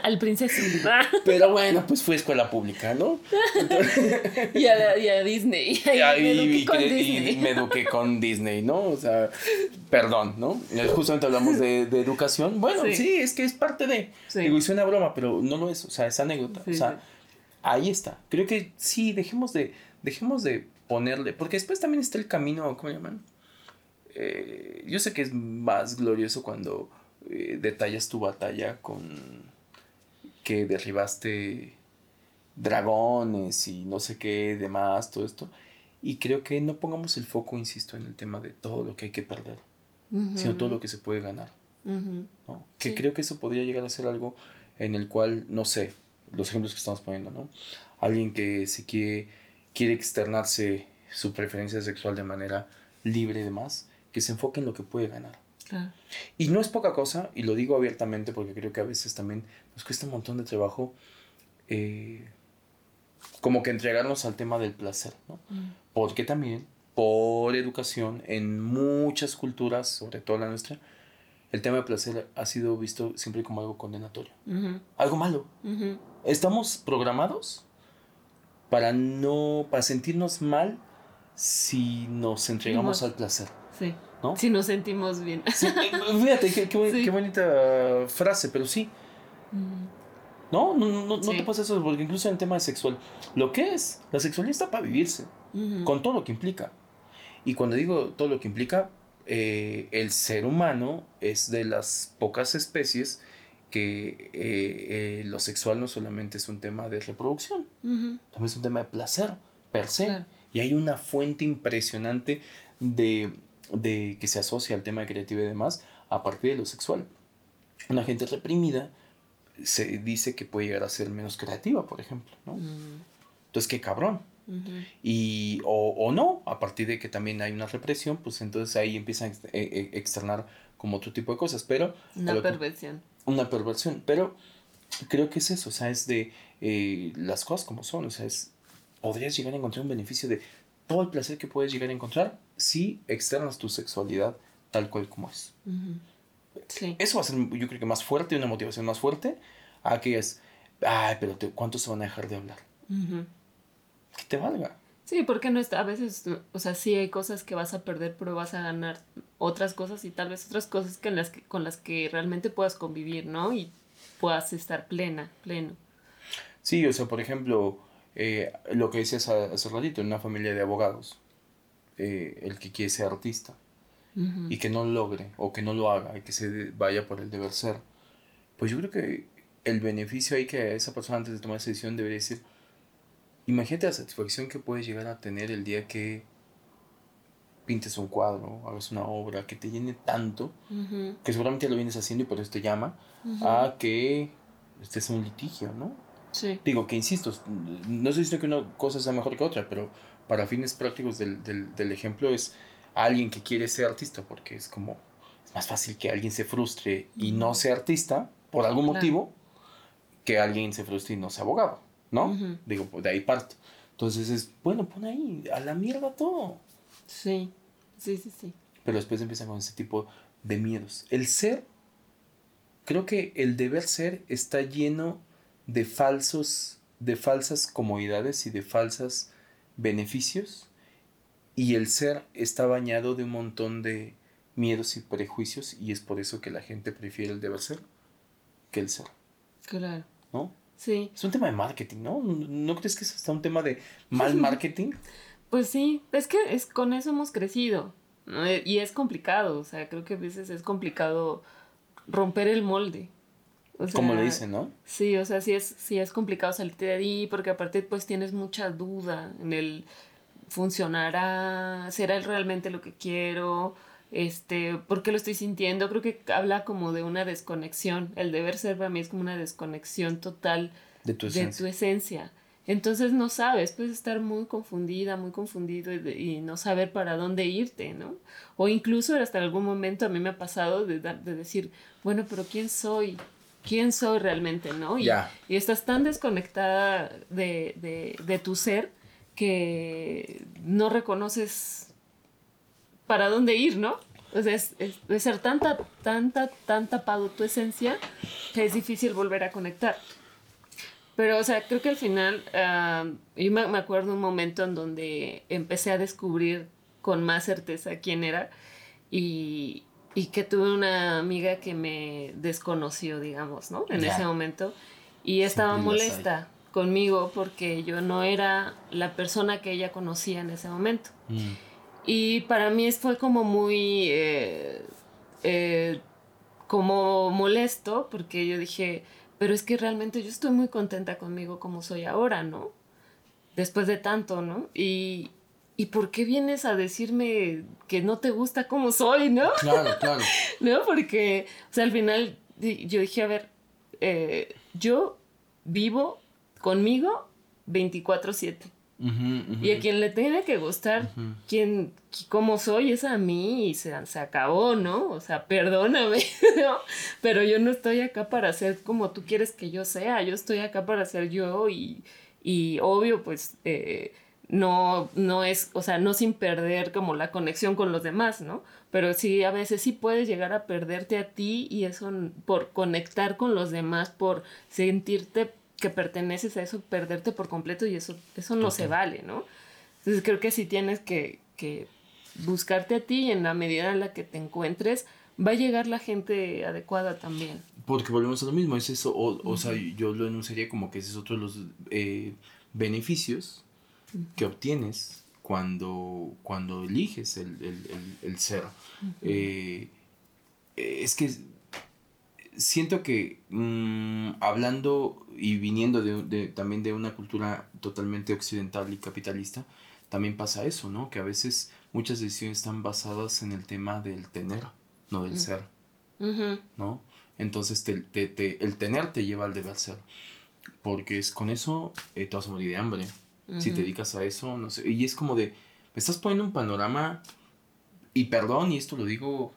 Al princeso. Pero bueno, pues fue escuela pública, ¿no? y, a, y a Disney. Y, me y- eduqué y con cre- y Disney. me eduqué con Disney, ¿no? O sea, perdón, ¿no? Eh, Justamente hablamos de, de educación. Bueno, sí. Sí. es que es parte de... Sí. Digo, y suena broma, pero no lo es. O sea, es anécdota. Sí, o sea, ahí está. Creo que sí, dejemos de, dejemos de ponerle... Porque después también está el camino, ¿cómo llaman? Eh, yo sé que es más glorioso cuando eh, detallas tu batalla con que derribaste dragones y no sé qué demás, todo esto. Y creo que no pongamos el foco, insisto, en el tema de todo lo que hay que perder, sino todo lo que se puede ganar. Que Sí. creo que eso podría llegar a ser algo en el cual, no sé, los ejemplos que estamos poniendo, ¿no? Alguien que se quiere, quiere externarse su preferencia sexual de manera libre y demás, que se enfoque en lo que puede ganar. Claro. Y no es poca cosa, y lo digo abiertamente porque creo que a veces también nos cuesta un montón de trabajo eh, como que entregarnos al tema del placer, ¿no? Mm, Porque también, por educación, en muchas culturas, sobre todo la nuestra, el tema de placer ha sido visto siempre como algo condenatorio. Algo malo. Estamos programados para no, para sentirnos mal si nos entregamos al placer. Sí. ¿no? Si nos sentimos bien. Eh, fíjate, qué, qué, bonita frase, pero sí. No, no, no, no te pasa eso, porque incluso en el tema sexual, lo que es, la sexualidad está para vivirse, con todo lo que implica. Y cuando digo todo lo que implica, eh, el ser humano es de las pocas especies que eh, lo sexual no solamente es un tema de reproducción, también es un tema de placer, per se. Y hay una fuente impresionante de, de, que se asocia al tema de creatividad y demás a partir de lo sexual. Una gente reprimida se dice que puede llegar a ser menos creativa, por ejemplo, ¿no? Mm. Entonces, qué cabrón. Y, o, o, no, a partir de que también hay una represión, pues entonces ahí empiezan a e, e, externar como otro tipo de cosas, pero... Una perversión. una perversión, pero creo que es eso, o sea, es de eh, las cosas como son, o sea, es, podrías llegar a encontrar un beneficio de todo el placer que puedes llegar a encontrar si externas tu sexualidad tal cual como es. Eso va a ser, yo creo que más fuerte, una motivación más fuerte, a que es, ay, pero te, ¿cuántos se van a dejar de hablar? Que te valga. Sí, porque no está, a veces, o sea, sí hay cosas que vas a perder, pero vas a ganar otras cosas y tal vez otras cosas que, las que, con las que realmente puedas convivir, ¿no? Y puedas estar plena, pleno. Sí, o sea, por ejemplo, eh, lo que decías hace ratito, en una familia de abogados, eh, el que quiere ser artista, y que no logre o que no lo haga y que se vaya por el deber ser, pues yo creo que el beneficio ahí que esa persona antes de tomar esa decisión debería decir, imagínate la satisfacción que puedes llegar a tener el día que pintes un cuadro, hagas una obra, que te llene tanto, que seguramente lo vienes haciendo y por eso te llama, a que estés en un litigio, ¿no? Sí. Digo que insisto, no estoy diciendo que una cosa sea mejor que otra, pero para fines prácticos del, del, del ejemplo es alguien que quiere ser artista, porque es como, es más fácil que alguien se frustre y no sea artista por algún motivo, que alguien se frustre y no sea abogado, ¿no? Digo, pues de ahí parto. Entonces es, bueno, pon ahí, a la mierda todo. Sí, sí, sí, sí. Pero después empiezan con ese tipo de miedos. El ser, creo que el deber ser está lleno de falsos, de falsas comodidades y de falsas beneficios y el ser está bañado de un montón de miedos y prejuicios y es por eso que la gente prefiere el deber ser que el ser. Claro. ¿No? Sí. Es un tema de marketing, ¿no? ¿No crees que es hasta un tema de mal marketing? pues sí, es que es, con eso hemos crecido. Y es complicado, o sea, creo que a veces es complicado romper el molde. Como le dicen, ¿no? Sí, o sea, sí es, sí es complicado salirte de ahí porque aparte pues tienes mucha duda en el funcionará, será realmente lo que quiero, este, por qué lo estoy sintiendo, creo que habla como de una desconexión, el deber ser para mí es como una desconexión total de tu esencia. Entonces no sabes, puedes estar muy confundida, muy confundido y, no saber para dónde irte, ¿no? O incluso hasta algún momento a mí me ha pasado de, de decir, bueno, pero ¿quién soy? ¿Quién soy realmente, no? Y, y estás tan desconectada de, de, de tu ser que no reconoces para dónde ir, ¿no? O sea, es, de ser tanta, tanta, tan tapado tu esencia que es difícil volver a conectar. Pero, o sea, creo que al final, ah, yo me, acuerdo un momento en donde empecé a descubrir con más certeza quién era y, y que tuve una amiga que me desconoció, digamos, ¿no? En ese momento. Y estaba molesta conmigo porque yo no era la persona que ella conocía en ese momento. Mm. Y para mí fue como muy, eh, eh, como molesto porque yo dije, pero es que realmente yo estoy muy contenta conmigo como soy ahora, ¿no? Después de tanto, ¿no? Y, ¿y por qué vienes a decirme que no te gusta como soy, ¿no? Claro, claro. ¿No? Porque, o sea, al final yo dije, a ver, eh, yo vivo conmigo 24/7. Y a quien le tiene que gustar, quien, como soy, es a mí y se, se acabó, ¿no? O sea, perdóname, ¿no? Pero yo no estoy acá para ser como tú quieres que yo sea, yo estoy acá para ser yo y, y obvio, pues, eh, no, no es, o sea, no sin perder como la conexión con los demás, ¿no? Pero sí, a veces sí puedes llegar a perderte a ti y eso por conectar con los demás, por sentirte que perteneces a eso, perderte por completo y eso, eso no se vale, ¿no? Entonces creo que sí tienes que, que buscarte a ti y en la medida en la que te encuentres, va a llegar la gente adecuada también. Porque volvemos a lo mismo, es eso, o, o sea, yo lo enunciaría como que ese es otro de los eh, beneficios que obtienes cuando, cuando eliges el, el, el, ser. Eh, es que siento que mm, hablando y viniendo de, de, también de una cultura totalmente occidental y capitalista, también pasa eso, ¿no? Que a veces muchas decisiones están basadas en el tema del tener, no del ser, ¿no? Entonces te, te, el tener te lleva al deber ser, porque es con eso eh, te vas a morir de hambre, si te dedicas a eso, no sé. Y es como de, me estás poniendo un panorama, y perdón, y esto lo digo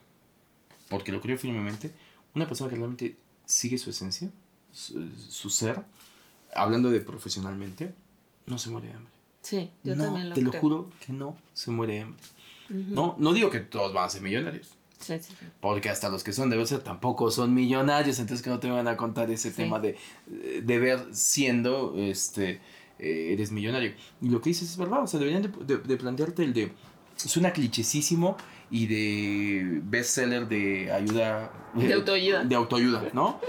porque lo creo firmemente, una persona que realmente sigue su esencia, su, ser, hablando de profesionalmente, no se muere de hambre. Sí, yo también lo Te lo juro que no se muere de hambre. No, no digo que todos van a ser millonarios. Sí, sí, sí. Porque hasta los que son de ser tampoco son millonarios, entonces que no te van a contar ese tema de, de ver siendo este eh, eres millonario. Y lo que dices es verdad, o sea, deberían de, de, plantearte el de... Suena clichésísimo y de bestseller de ayuda... De, autoayuda. De autoayuda, ¿no?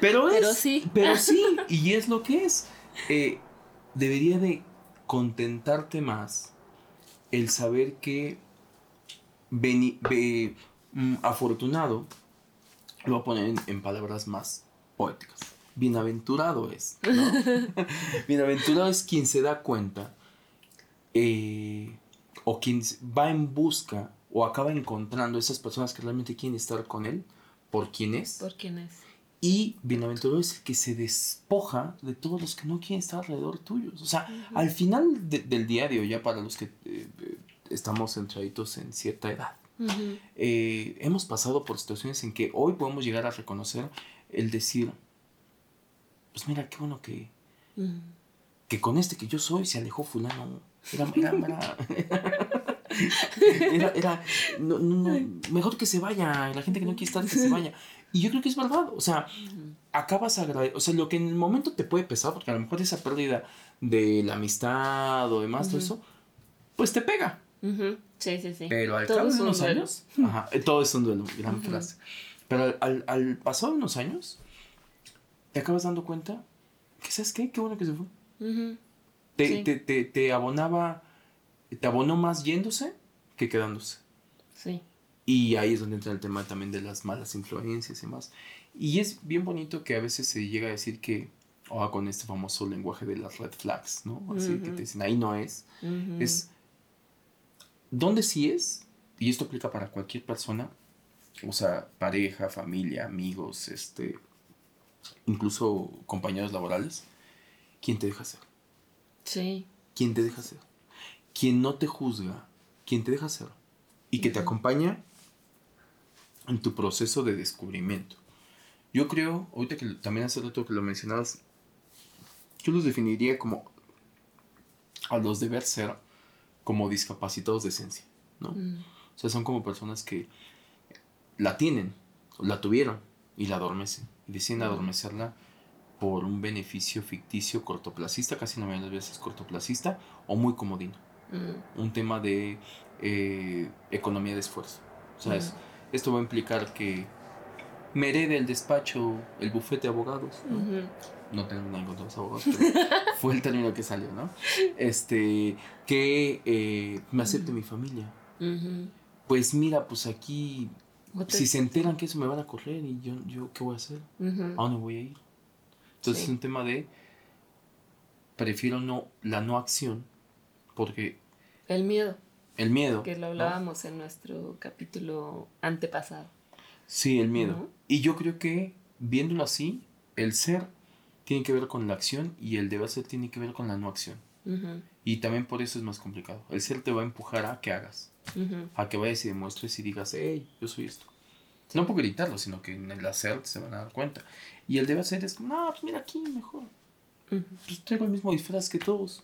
Pero es... Pero sí. Pero sí, y es lo que es. Eh, debería de contentarte más el saber que beni, mm, afortunado, lo voy a poner en palabras más poéticas bienaventurado es, ¿no? bienaventurado es quien se da cuenta eh, o quien va en busca o acaba encontrando esas personas que realmente quieren estar con él por quién es. Por quién es. Y bienaventurado es el que se despoja de todos los que no quieren estar alrededor tuyos. O sea, al final del día de hoy, ya para los que eh, estamos entraditos en cierta edad, eh, hemos pasado por situaciones en que hoy podemos llegar a reconocer el decir, pues mira, qué bueno que, que con este que yo soy se alejó fulano. Era, era, era, era, no, no, mejor que se vaya, la gente que no quiere estar, que se vaya. Y yo creo que es verdad, o sea, acabas agradeciendo, o sea, lo que en el momento te puede pesar, porque a lo mejor esa pérdida de la amistad o demás, todo eso, pues te pega. Sí, sí, sí. Pero al cabo de unos años, ajá, todo es un duelo, gran frase. Pero al, al pasar unos años, te acabas dando cuenta que, ¿sabes qué? Qué bueno que se fue. te, te, te, te, abonaba, te abonó más yéndose que quedándose. Sí. Y ahí es donde entra el tema también de las malas influencias y más. Y es bien bonito que a veces se llega a decir que, o oh, con este famoso lenguaje de las red flags, ¿no? Así que te dicen, ahí no es. Es, ¿dónde sí es? Y esto aplica para cualquier persona, o sea, pareja, familia, amigos, este, incluso compañeros laborales, ¿quién te deja ser? Sí. ¿Quién te deja ser? Quien no te juzga, quien te deja ser y que te acompaña en tu proceso de descubrimiento. Yo creo, ahorita que también hace rato que lo mencionabas, yo los definiría como a los deber ser como discapacitados de esencia, ¿no? Mm. O sea, son como personas que la tienen, la tuvieron y la adormecen deciden adormecerla por un beneficio ficticio cortoplacista, casi no me las veces cortoplacista, o muy comodino. Mm. Un tema de eh, economía de esfuerzo. ¿Sabes? Mm. Esto va a implicar que me herede el despacho, el bufete de abogados. ¿no? tengo nada contra de los abogados, pero fue el término que salió, ¿no? Este, que eh, me acepte mi familia. Pues mira, pues aquí si se enteran que eso me van a correr y yo, yo ¿qué voy a hacer? ¿A dónde voy a ir? Entonces es un tema de, prefiero no, la no acción, porque... El miedo. El miedo. Que lo hablábamos en nuestro capítulo antepasado. Sí, el miedo. Y yo creo que, viéndolo así, el ser tiene que ver con la acción y el deber ser tiene que ver con la no acción. Y también por eso es más complicado. El ser te va a empujar a que hagas a que vayas y demuestres y digas, hey, yo soy esto. No por gritarlo, sino que en el hacer se van a dar cuenta. Y el debe hacer es como, no, pues mira aquí mejor. Pues tengo el mismo disfraz que todos.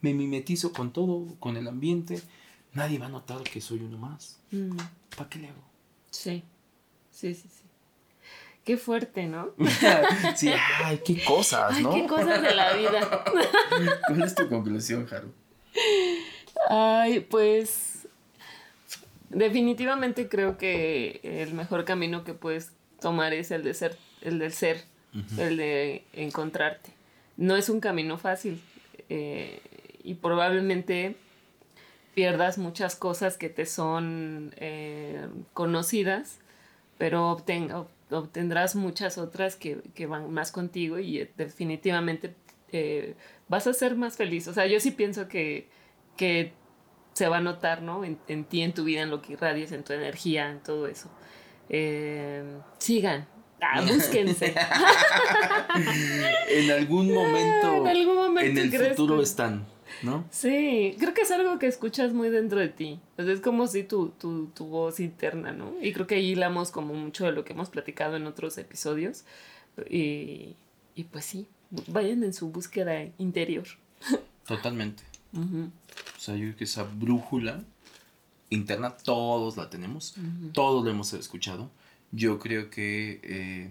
me mimetizo con todo, con el ambiente, nadie va a notar que soy uno más. ¿Para qué le hago? Sí, sí, sí, sí. Qué fuerte, ¿no? sí, ay, qué cosas, ¿no? Ay, qué cosas de la vida. ¿Cuál es tu conclusión, Haru? Ay, pues definitivamente creo que el mejor camino que puedes tomar es el de ser, el del ser, el de encontrarte. No es un camino fácil eh, y probablemente pierdas muchas cosas que te son eh, conocidas, pero obtendrás muchas otras que, van más contigo y eh, definitivamente vas a ser más feliz. O sea, yo sí pienso que, que se va a notar, ¿no? En, en, ti, en tu vida, en lo que irradies, en tu energía, en todo eso. sigan, Ah, búsquense. en algún momento. En algún momento. En el futuro están, ¿no? Sí, creo que es algo que escuchas muy dentro de ti. es como si tu, tu, tu voz interna, ¿no? Y creo que ahí hablamos como mucho de lo que hemos platicado en otros episodios. Y, y pues sí, vayan en su búsqueda interior. Totalmente. O sea, yo creo que esa brújula interna todos la tenemos, todos la hemos escuchado yo creo que, eh,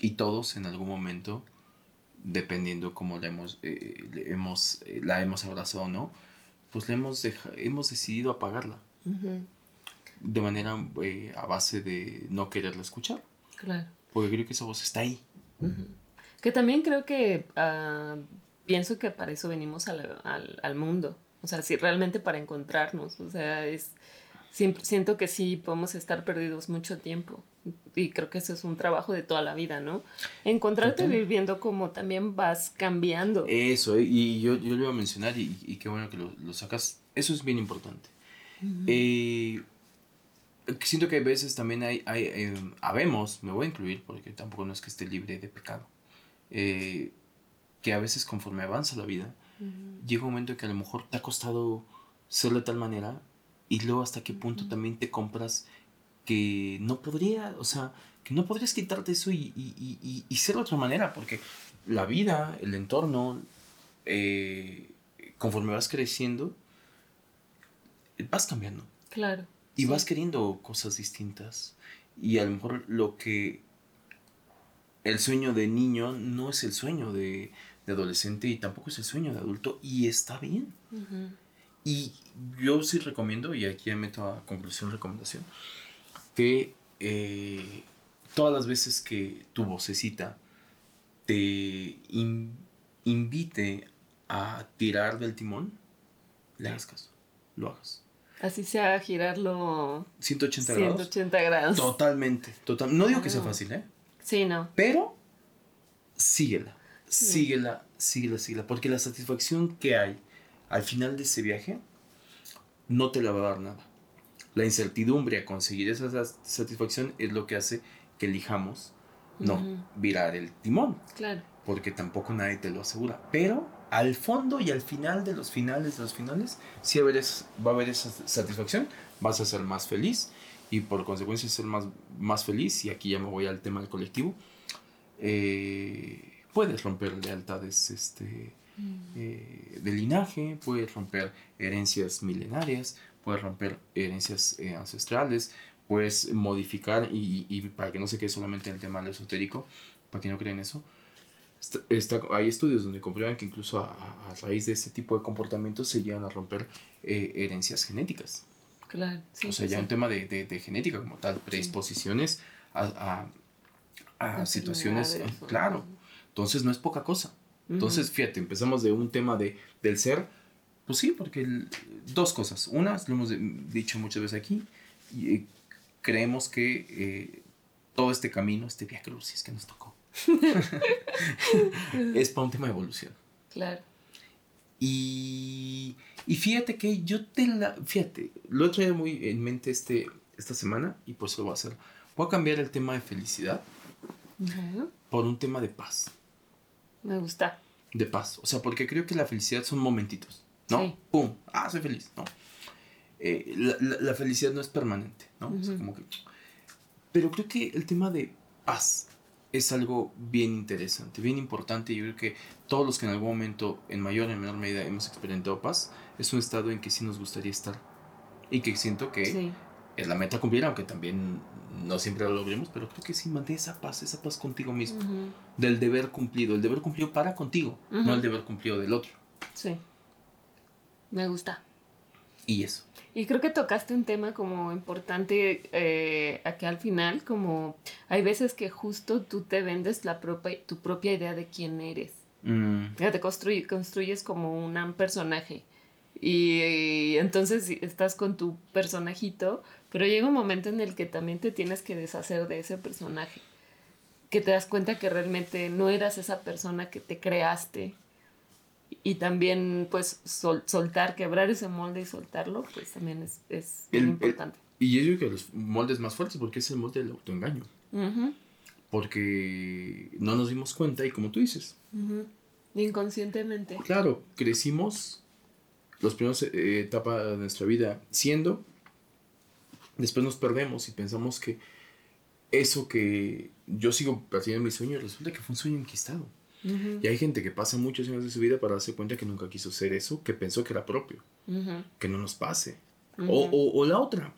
y todos en algún momento, dependiendo cómo la hemos, eh, hemos, eh, la hemos abrazado o no, pues le hemos, hemos decidido apagarla. De manera a base de no quererla escuchar. Claro. Porque creo que esa voz está ahí. Que también creo que ah, pienso que para eso venimos al, al, al, mundo. O sea, si realmente para encontrarnos. O sea, es siento que sí podemos estar perdidos mucho tiempo y creo que eso es un trabajo de toda la vida, ¿no? Encontrarte viviendo como también vas cambiando. Eso, eh, y yo, yo lo iba a mencionar y, y qué bueno que lo, lo, sacas, eso es bien importante. Eh, siento que a veces también hay, hay eh, habemos, me voy a incluir porque tampoco no es que esté libre de pecado, que a veces conforme avanza la vida, llega un momento en que a lo mejor te ha costado ser de tal manera y luego hasta qué punto también te compras que no podría, o sea, que no podrías quitarte eso y, y, y, ser de otra manera, porque la vida, el entorno, eh, conforme vas creciendo, vas cambiando. Claro. Y vas queriendo cosas distintas. Y a lo mejor lo que el sueño de niño no es el sueño de, de adolescente y tampoco es el sueño de adulto y está bien. Y yo sí recomiendo, y aquí meto a conclusión, recomendación, que eh, todas las veces que tu vocecita te invite a tirar del timón, le hagas caso, lo hagas. Así sea girarlo 180 grados. 180 grados. Totalmente, total. No digo que sea fácil, ¿eh? Sí, no. Pero síguela, síguela, síguela, síguela, porque la satisfacción que hay al final de ese viaje no te la va a dar nada. La incertidumbre a conseguir esa satisfacción es lo que hace que elijamos no virar el timón. Claro. Porque tampoco nadie te lo asegura. Pero al fondo y al final de los finales de los finales, sí va a haber, esa satisfacción, vas a ser más feliz y por consecuencia ser más, más feliz, y aquí ya me voy al tema del colectivo, eh, puedes romper lealtades este, eh, de linaje, puedes romper herencias milenarias, puedes romper herencias eh, ancestrales, puedes modificar y, para que no se quede solamente en el tema del esotérico, para que no creen eso, está, hay estudios donde comprueban que incluso a, raíz de este tipo de comportamientos se llegan a romper eh, herencias genéticas. Claro. o sea, ya un tema de, de, genética como tal, predisposiciones a, a, situaciones, claro. Entonces no es poca cosa. Entonces, fíjate, empezamos de un tema de, del ser, pues sí, porque dos cosas. Una, lo hemos dicho muchas veces aquí, y, eh, creemos que eh, todo este camino, este via crucis que nos tocó, es para un tema de evolución. Claro. Y, y, fíjate que yo te la. Fíjate, lo he traído muy en mente este, esta semana y por eso lo voy a hacer. Voy a cambiar el tema de felicidad por un tema de paz. Me gusta. De paz. O sea, porque creo que la felicidad son momentitos. ¿No? ¡Pum! Ah, soy feliz. No. Eh, la, felicidad no es permanente, ¿no? o sea, como que... Pero creo que el tema de paz, es algo bien interesante, bien importante. Yo creo que todos los que en algún momento, en mayor o en menor medida, hemos experimentado paz, es un estado en que sí nos gustaría estar. Y que siento que es la meta cumplir, aunque también no siempre lo logremos, pero creo que sí mantén esa paz, esa paz contigo mismo. Del deber cumplido, el deber cumplido para contigo, no el deber cumplido del otro. Sí. Me gusta. Y eso. Y creo que tocaste un tema como importante eh, aquí al final, como hay veces que justo tú te vendes la propia, tu propia idea de quién eres. Mm. Te construyes como un personaje. Y, entonces estás con tu personajito, pero llega un momento en el que también te tienes que deshacer de ese personaje. Que te das cuenta que realmente no eras esa persona que te creaste y también pues soltar, quebrar ese molde y soltarlo, pues también es, es importante. y yo digo que los moldes más fuertes porque es el molde del autoengaño. Porque no nos dimos cuenta y como tú dices. Inconscientemente. Claro, crecimos los primeros eh, etapas de nuestra vida siendo, después nos perdemos y pensamos que eso que yo sigo persiguiendo mi sueño resulta que fue un sueño enquistado. Y hay gente que pasa muchos años de su vida para darse cuenta que nunca quiso ser eso, que pensó que era propio. Que no nos pase. o, o, la otra.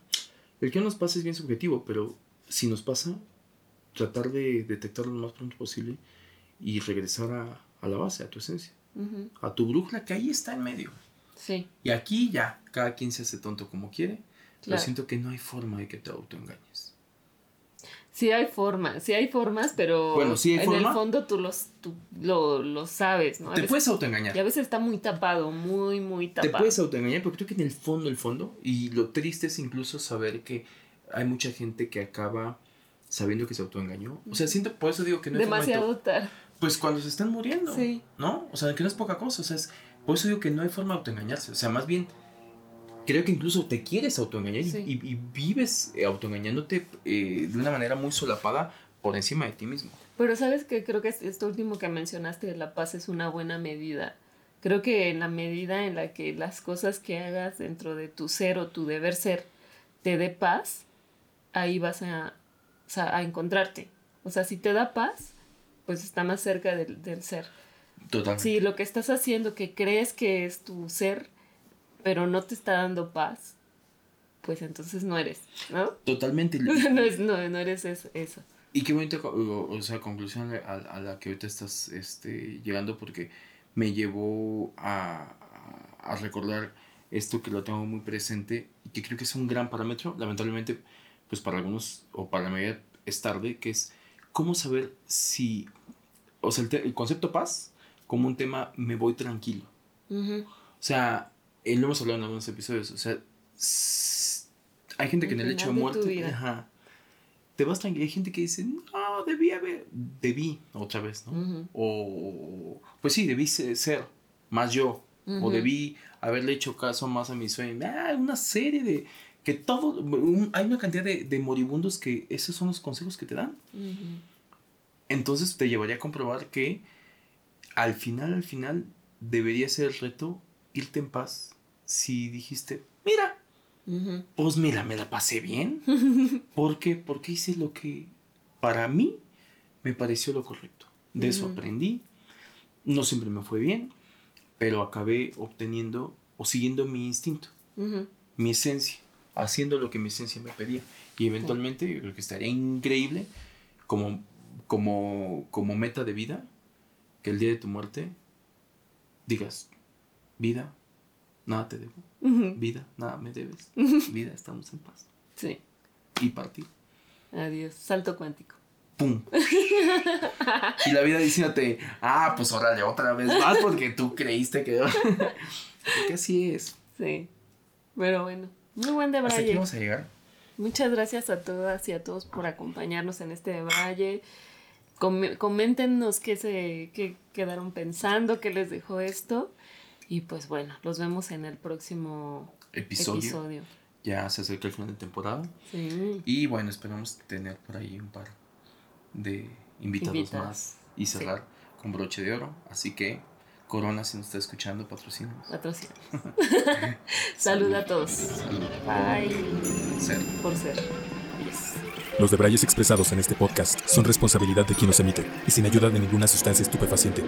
El que no nos pase es bien subjetivo, pero si nos pasa, tratar de detectarlo lo más pronto posible y regresar a, a la base, a tu esencia. A tu brújula que ahí está en medio. Sí. Y aquí ya, cada quien se hace tonto como quiere. Pero siento que no hay forma de que te autoengañes. Sí hay formas, sí hay formas, pero bueno, sí hay en el fondo tú, los, tú lo, lo sabes, ¿no? te puedes autoengañar. Y a veces está muy tapado, muy, muy tapado. Te puedes autoengañar, pero creo que en el fondo, el fondo, y lo triste es incluso saber que hay mucha gente que acaba sabiendo que se autoengañó. O sea, siento, por eso digo que no es Demasiado tarde. Pues cuando se están muriendo, sí. ¿no? O sea, que no es poca cosa, o sea, es, por eso digo que no hay forma de autoengañarse, o sea, más bien creo que incluso te quieres autoengañar y, vives eh, autoengañándote eh, de una manera muy solapada por encima de ti mismo. Pero sabes que creo que esto último que mencionaste de la paz es una buena medida. Creo que en la medida en la que las cosas que hagas dentro de tu ser o tu deber ser te dé paz, ahí vas a, a encontrarte. O sea, si te da paz, pues está más cerca del, del ser. Totalmente. Si lo que estás haciendo que crees que es tu ser, pero no te está dando paz, pues entonces no eres, ¿no? Totalmente. no, no, eres eso, Y qué bonita, o sea, conclusión a, la que ahorita estás este, llegando porque me llevó a, a, recordar esto que lo tengo muy presente y que creo que es un gran parámetro, lamentablemente, pues para algunos o para la mayoría es tarde, que es cómo saber si, o sea, el, concepto paz como un tema me voy tranquilo. O sea, y lo hemos hablado en algunos episodios, o sea, hay gente que en el hecho de muerte, ajá, te vas tranquilo, hay gente que dice, no, debí haber, debí, otra vez, ¿no? O, pues sí, debí ser más yo, o debí haberle hecho caso más a mi sueño, ah, una serie de, que todo, hay una cantidad de, de, moribundos que esos son los consejos que te dan. Entonces te llevaría a comprobar que al final, al final, debería ser el reto irte en paz si dijiste, mira, pues mira, me la pasé bien. ¿Por qué? Porque hice lo que para mí me pareció lo correcto. De eso aprendí. No siempre me fue bien, pero acabé obteniendo o siguiendo mi instinto, mi esencia, haciendo lo que mi esencia me pedía. Y eventualmente yo creo que estaría increíble como, como, como meta de vida que el día de tu muerte digas, vida, nada te debo. Vida, nada me debes. Vida, estamos en paz. Sí. Y partir. Adiós. Salto cuántico. ¡Pum! y la vida diciéndote, ah, pues órale, otra vez más porque tú creíste que... porque así es. Sí. Pero bueno, muy buen. ¿Hasta aquí vamos a llegar? Muchas gracias a todas y a todos por acompañarnos en este debraye. coméntenos qué se qué quedaron pensando, qué les dejó esto. Y pues bueno, los vemos en el próximo episodio. Ya se acerca el final de temporada. Sí. Y bueno, esperamos tener por ahí un par de invitados más y cerrar con broche de oro. Así que, Corona, si nos está escuchando, patrocínanos. Patrocínanos. Salud a todos. Salud. Bye. Ser. Por ser. Yes. Los debrayes expresados en este podcast son responsabilidad de quien los emite y sin ayuda de ninguna sustancia estupefaciente.